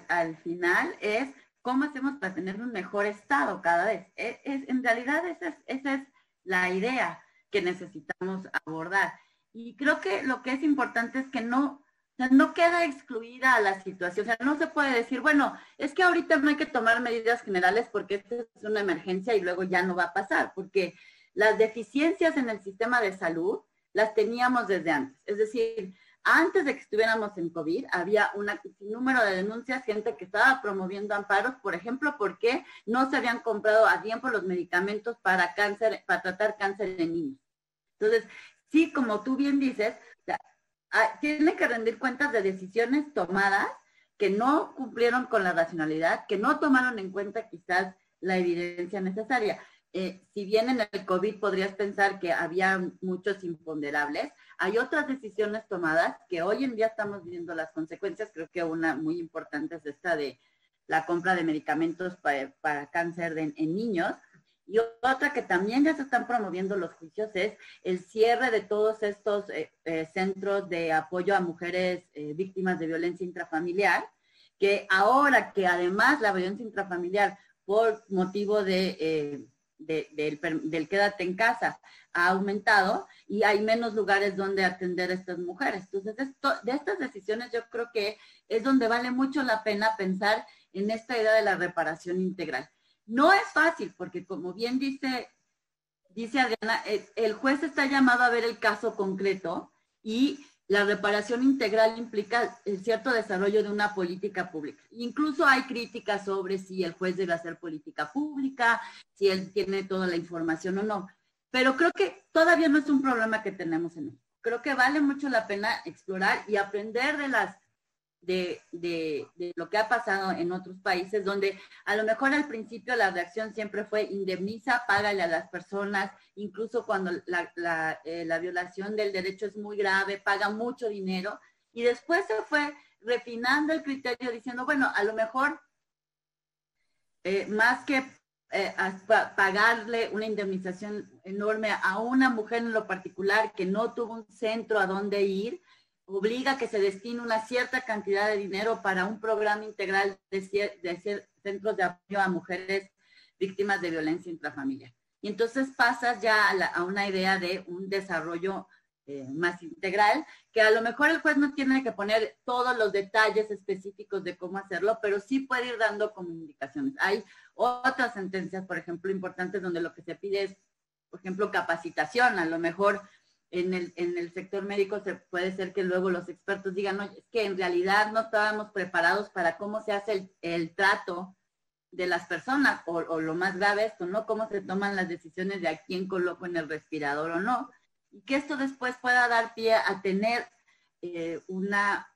al, final es cómo hacemos para tener un mejor estado cada vez. E, es, en realidad esa es, esa es la idea que necesitamos abordar. Y creo que lo que es importante es que no, no queda excluida a la situación. O sea, no se puede decir, bueno, es que ahorita no hay que tomar medidas generales porque esta es una emergencia y luego ya no va a pasar, porque las deficiencias en el sistema de salud las teníamos desde antes. Es decir, antes de que estuviéramos en COVID, había un número de denuncias, gente que estaba promoviendo amparos, por ejemplo, porque no se habían comprado a tiempo los medicamentos para cáncer, para tratar cáncer en niños. Entonces, sí, como tú bien dices, ah, tiene que rendir cuentas de decisiones tomadas que no cumplieron con la racionalidad, que no tomaron en cuenta quizás la evidencia necesaria. Eh, si bien en el COVID podrías pensar que había muchos imponderables, hay otras decisiones tomadas que hoy en día estamos viendo las consecuencias. Creo que una muy importante es esta de la compra de medicamentos para, cáncer en niños. Y otra que también ya se están promoviendo los juicios es el cierre de todos estos eh, eh, centros de apoyo a mujeres víctimas de violencia intrafamiliar, que ahora que además la violencia intrafamiliar por motivo de del, quédate en casa ha aumentado y hay menos lugares donde atender a estas mujeres. Entonces, de estas decisiones yo creo que es donde vale mucho la pena pensar en esta idea de la reparación integral. No es fácil porque como bien dice, dice Adriana, el juez está llamado a ver el caso concreto y la reparación integral implica el cierto desarrollo de una política pública. Incluso hay críticas sobre si el juez debe hacer política pública, si él tiene toda la información o no. Pero creo que todavía no es un problema que tenemos en él. Creo que vale mucho la pena explorar y aprender de las de, lo que ha pasado en otros países, donde a lo mejor al principio la reacción siempre fue indemniza, págale a las personas, incluso cuando la, eh, violación del derecho es muy grave, paga mucho dinero, y después se fue refinando el criterio diciendo, bueno, a lo mejor eh, más que eh, pagarle una indemnización enorme a una mujer en lo particular que no tuvo un centro a donde ir, obliga a que se destine una cierta cantidad de dinero para un programa integral de, centros de apoyo a mujeres víctimas de violencia intrafamiliar. Y entonces pasas ya a, una idea de un desarrollo eh, más integral, que a lo mejor el juez no tiene que poner todos los detalles específicos de cómo hacerlo, pero sí puede ir dando comunicaciones. Hay otras sentencias, por ejemplo, importantes donde lo que se pide es, por ejemplo, capacitación. A lo mejor en el, en el sector médico se puede ser que luego los expertos digan, no, es que en realidad no estábamos preparados para cómo se hace el, trato de las personas, o, lo más grave esto, ¿no? Cómo se toman las decisiones de a quién coloco en el respirador o no. Y que esto después pueda dar pie a tener eh, una,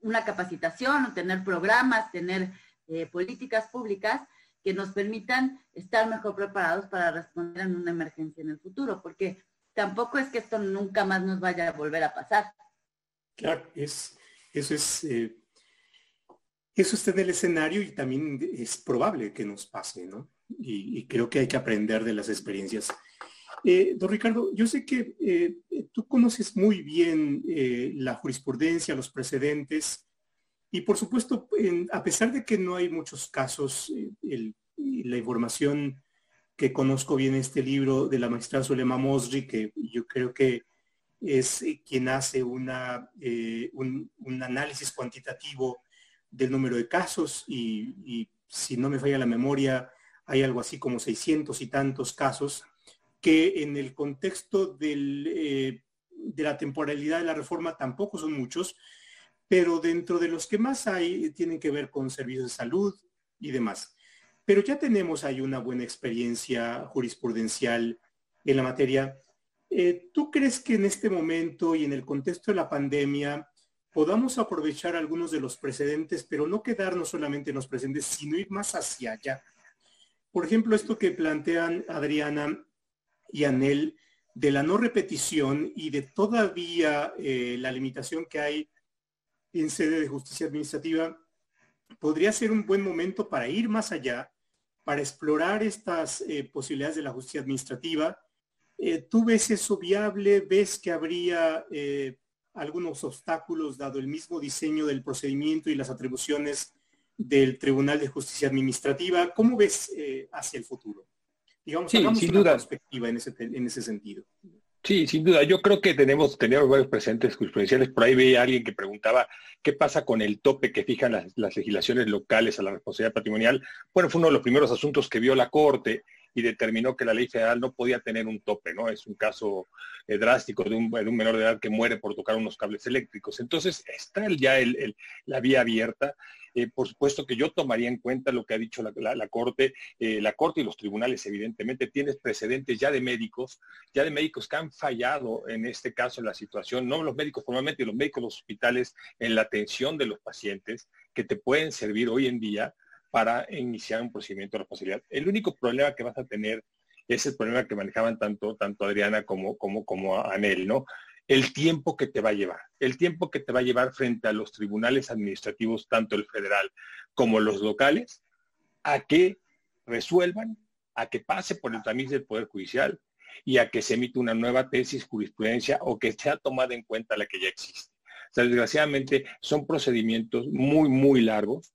una capacitación, o tener programas, tener eh, políticas públicas que nos permitan estar mejor preparados para responder en una emergencia en el futuro, porque tampoco es que esto nunca más nos vaya a volver a pasar. Claro, es, eso es, eh, está en el escenario y también es probable que nos pase, ¿no? Y, creo que hay que aprender de las experiencias. Eh, don Ricardo, yo sé que eh, tú conoces muy bien la jurisprudencia, los precedentes, y por supuesto, a pesar de que no hay muchos casos, la información que conozco bien este libro de la maestra Zulema Mosri, que yo creo que es eh, quien hace una, eh, un, análisis cuantitativo del número de casos y, si no me falla la memoria, hay algo así como 600 y tantos casos que en el contexto del, eh, de la temporalidad de la reforma tampoco son muchos, pero dentro de los que más hay tienen que ver con servicios de salud y demás. Pero ya tenemos ahí una buena experiencia jurisprudencial en la materia. Eh, ¿Tú crees que en este momento y en el contexto de la pandemia podamos aprovechar algunos de los precedentes, pero no quedarnos solamente en los precedentes, sino ir más hacia allá? Por ejemplo, esto que plantean Adriana y Anel de la no repetición y de todavía eh, la limitación que hay en sede de justicia administrativa, podría ser un buen momento para ir más allá para explorar estas eh, posibilidades de la justicia administrativa. Eh, ¿Tú ves eso viable? ¿Ves que habría eh, algunos obstáculos dado el mismo diseño del procedimiento y las atribuciones del Tribunal de Justicia Administrativa? ¿Cómo ves hacia el futuro? Digamos, sí, sin duda. perspectiva en ese, en ese sentido. Sí, sin duda. Yo creo que tenemos, tenemos varios presentes jurisprudenciales. Por ahí veía alguien que preguntaba qué pasa con el tope que fijan las, legislaciones locales a la responsabilidad patrimonial. Bueno, fue uno de los primeros asuntos que vio la Corte y determinó que la ley federal no podía tener un tope, ¿no? Es un caso eh, drástico de un, menor de edad que muere por tocar unos cables eléctricos. Entonces, está ya la vía abierta. Eh, por supuesto que yo tomaría en cuenta lo que ha dicho la, Corte, eh, la Corte y los tribunales, evidentemente, tienes precedentes ya de médicos, ya de médicos que han fallado en este caso en la situación, no los médicos formalmente, los médicos de los hospitales en la atención de los pacientes, que te pueden servir hoy en día para iniciar un procedimiento de responsabilidad. El único problema que vas a tener es el problema que manejaban tanto, tanto Adriana como, como, como Anel, ¿no? El tiempo que te va a llevar, el tiempo que te va a llevar frente a los tribunales administrativos, tanto el federal como los locales, a que resuelvan, a que pase por el tamiz del Poder Judicial y a que se emita una nueva tesis, jurisprudencia o que sea tomada en cuenta la que ya existe. O sea, desgraciadamente son procedimientos muy, muy largos,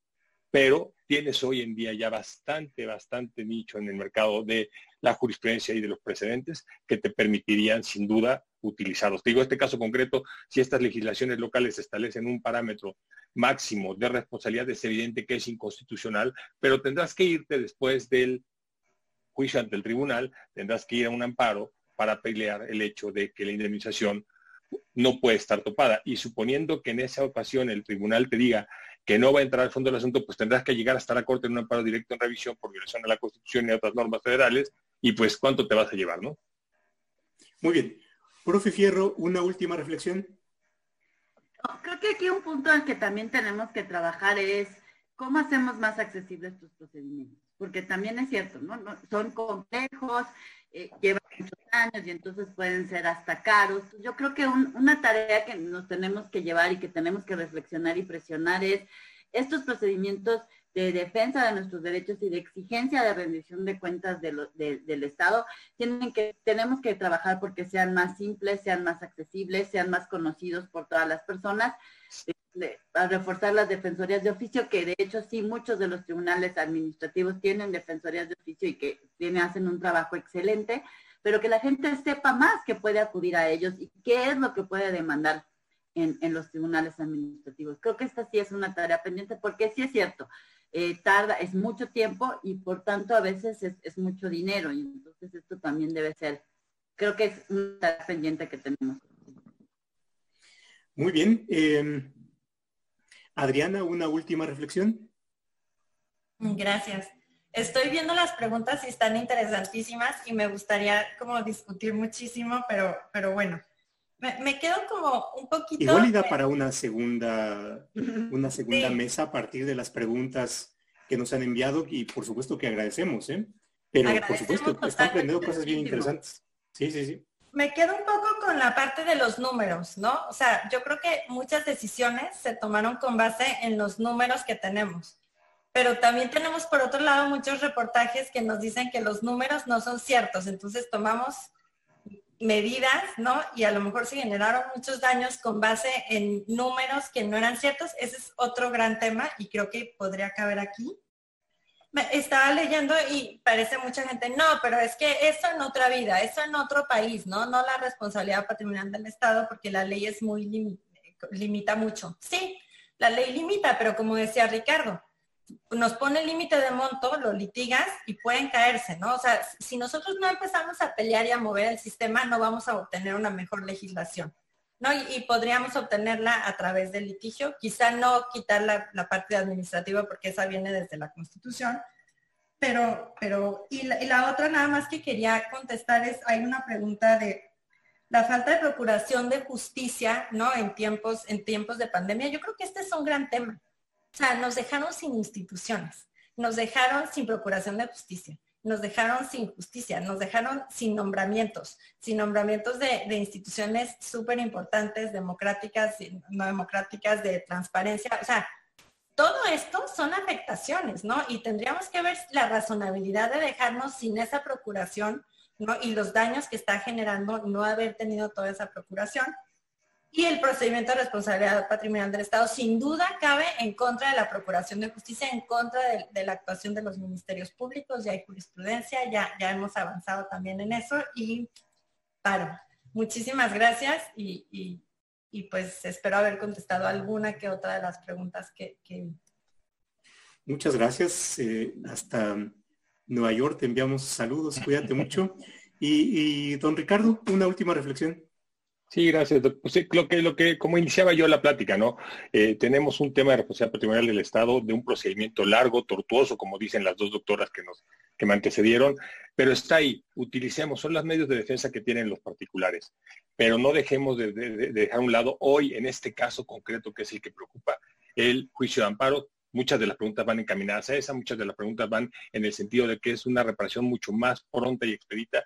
pero tienes hoy en día ya bastante, bastante nicho en el mercado de la jurisprudencia y de los precedentes que te permitirían sin duda utilizarlos. Te digo, este caso concreto, si estas legislaciones locales establecen un parámetro máximo de responsabilidad, es evidente que es inconstitucional, pero tendrás que irte después del juicio ante el tribunal, tendrás que ir a un amparo para pelear el hecho de que la indemnización no puede estar topada. Y suponiendo que en esa ocasión el tribunal te diga que no va a entrar al fondo del asunto, pues tendrás que llegar hasta la Corte en un amparo directo en revisión por violación de la Constitución y otras normas federales, y pues cuánto te vas a llevar, ¿no? Muy bien. Profe Fierro, una última reflexión. Creo que aquí un punto en que también tenemos que trabajar es cómo hacemos más accesibles estos procedimientos, porque también es cierto, ¿no? son complejos, eh, llevan muchos años y entonces pueden ser hasta caros. Yo creo que una tarea que nos tenemos que llevar y que tenemos que reflexionar y presionar es estos procedimientos de defensa de nuestros derechos y de exigencia de rendición de cuentas del Estado, tienen que, tenemos que trabajar porque sean más simples, sean más accesibles, sean más conocidos por todas las personas, a reforzar las defensorías de oficio, que de hecho sí, muchos de los tribunales administrativos tienen defensorías de oficio y que tienen, hacen un trabajo excelente, pero que la gente sepa más que puede acudir a ellos y qué es lo que puede demandar en, en los tribunales administrativos. Creo que esta sí es una tarea pendiente porque sí es cierto, eh, tarda, es mucho tiempo y por tanto a veces es, mucho dinero y entonces esto también debe ser, creo que es un pendiente que tenemos. Muy bien. Em, Adriana, una última reflexión. Gracias. Estoy viendo las preguntas y están interesantísimas y me gustaría como discutir muchísimo, pero, pero bueno, me, quedo como un poquito... Igual da para una segunda, una segunda mesa a partir de las preguntas que nos han enviado y por supuesto que agradecemos, ¿eh? Pero por supuesto, están aprendiendo cosas bien interesantes. Sí, sí, sí. Me quedo un poco la parte de los números, ¿no? O sea, yo creo que muchas decisiones se tomaron con base en los números que tenemos. Pero también tenemos por otro lado muchos reportajes que nos dicen que los números no son ciertos. Entonces tomamos medidas, ¿no? Y a lo mejor se generaron muchos daños con base en números que no eran ciertos. Ese es otro gran tema y creo que podría caber aquí. Estaba leyendo y parece mucha gente, no, pero es que eso en otra vida, eso en otro país, ¿no? No la responsabilidad patrimonial del Estado porque la ley es muy, limita mucho. Sí, la ley limita, pero como decía Ricardo, nos pone el límite de monto, lo litigas y pueden caerse, ¿no? O sea, si nosotros no empezamos a pelear y a mover el sistema, no vamos a obtener una mejor legislación, Y, podríamos obtenerla a través del litigio, quizá no quitar la, parte administrativa porque esa viene desde la Constitución, pero, pero, y la, y la otra nada más que quería contestar es, hay una pregunta de la falta de procuración de justicia, ¿no? En tiempos, en tiempos de pandemia. Yo creo que este es un gran tema. O sea, nos dejaron sin instituciones, nos dejaron sin procuración de justicia, nos dejaron sin justicia, nos dejaron sin nombramientos, sin nombramientos de, instituciones súper importantes, democráticas, no democráticas, de transparencia. O sea, todo esto son afectaciones, ¿no? Y tendríamos que ver la razonabilidad de dejarnos sin esa procuración. Y los daños que está generando no haber tenido toda esa procuración. Y el procedimiento de responsabilidad patrimonial del Estado sin duda cabe en contra de la Procuración de Justicia, en contra de, la actuación de los ministerios públicos, ya hay jurisprudencia, ya, ya hemos avanzado también en eso y paro. Muchísimas gracias y, pues espero haber contestado alguna que otra de las preguntas que... Muchas gracias. Eh, hasta Nueva York. Te enviamos saludos, cuídate mucho. [LAUGHS] Y, don Ricardo, una última reflexión. Sí, gracias. Pues lo que, lo que, como iniciaba yo la plática, ¿no? Eh, tenemos un tema de responsabilidad patrimonial del Estado, de un procedimiento largo, tortuoso, como dicen las dos doctoras que nos, que me antecedieron, pero está ahí. Utilicemos, son los medios de defensa que tienen los particulares, pero no dejemos de, de dejar a un lado hoy, en este caso concreto, que es el que preocupa, el juicio de amparo, muchas de las preguntas van encaminadas a esa, muchas de las preguntas van en el sentido de que es una reparación mucho más pronta y expedita.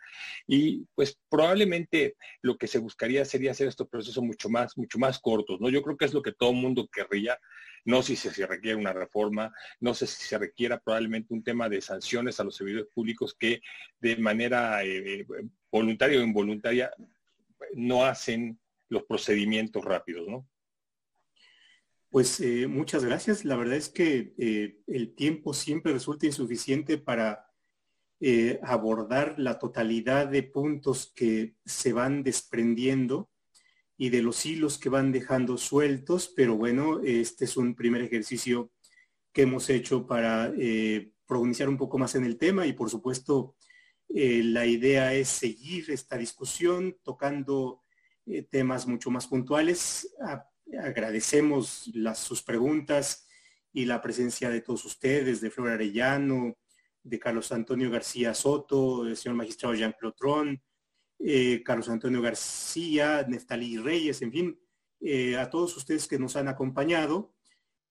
Y pues probablemente lo que se buscaría sería hacer estos procesos mucho más, mucho más cortos, ¿no? Yo creo que es lo que todo el mundo querría. No sé si se requiere una reforma, no sé si se requiera probablemente un tema de sanciones a los servidores públicos que de manera eh, voluntaria o involuntaria no hacen los procedimientos rápidos, ¿no? Pues eh, muchas gracias. La verdad es que eh, el tiempo siempre resulta insuficiente para eh, abordar la totalidad de puntos que se van desprendiendo y de los hilos que van dejando sueltos, pero bueno, este es un primer ejercicio que hemos hecho para pronunciar un poco más en el tema y por supuesto la idea es seguir esta discusión tocando temas mucho más puntuales agradecemos las, sus preguntas y la presencia de todos ustedes, de Flor Arellano, de Carlos Antonio García Soto, del señor magistrado Jean Clotron, eh, Carlos Antonio García, Neftalí Reyes, en fin, eh, a todos ustedes que nos han acompañado.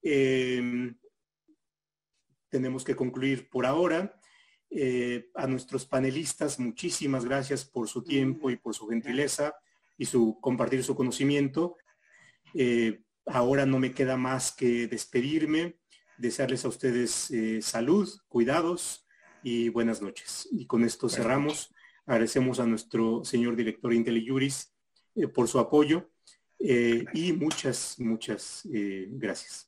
Eh, tenemos que concluir por ahora. a nuestros panelistas, muchísimas gracias por su tiempo y por su gentileza y su compartir su conocimiento. Eh, ahora no me queda más que despedirme, desearles a ustedes eh, salud, cuidados y buenas noches. Y con esto cerramos. Agradecemos a nuestro señor director IntelliJuris eh, por su apoyo y muchas, muchas gracias.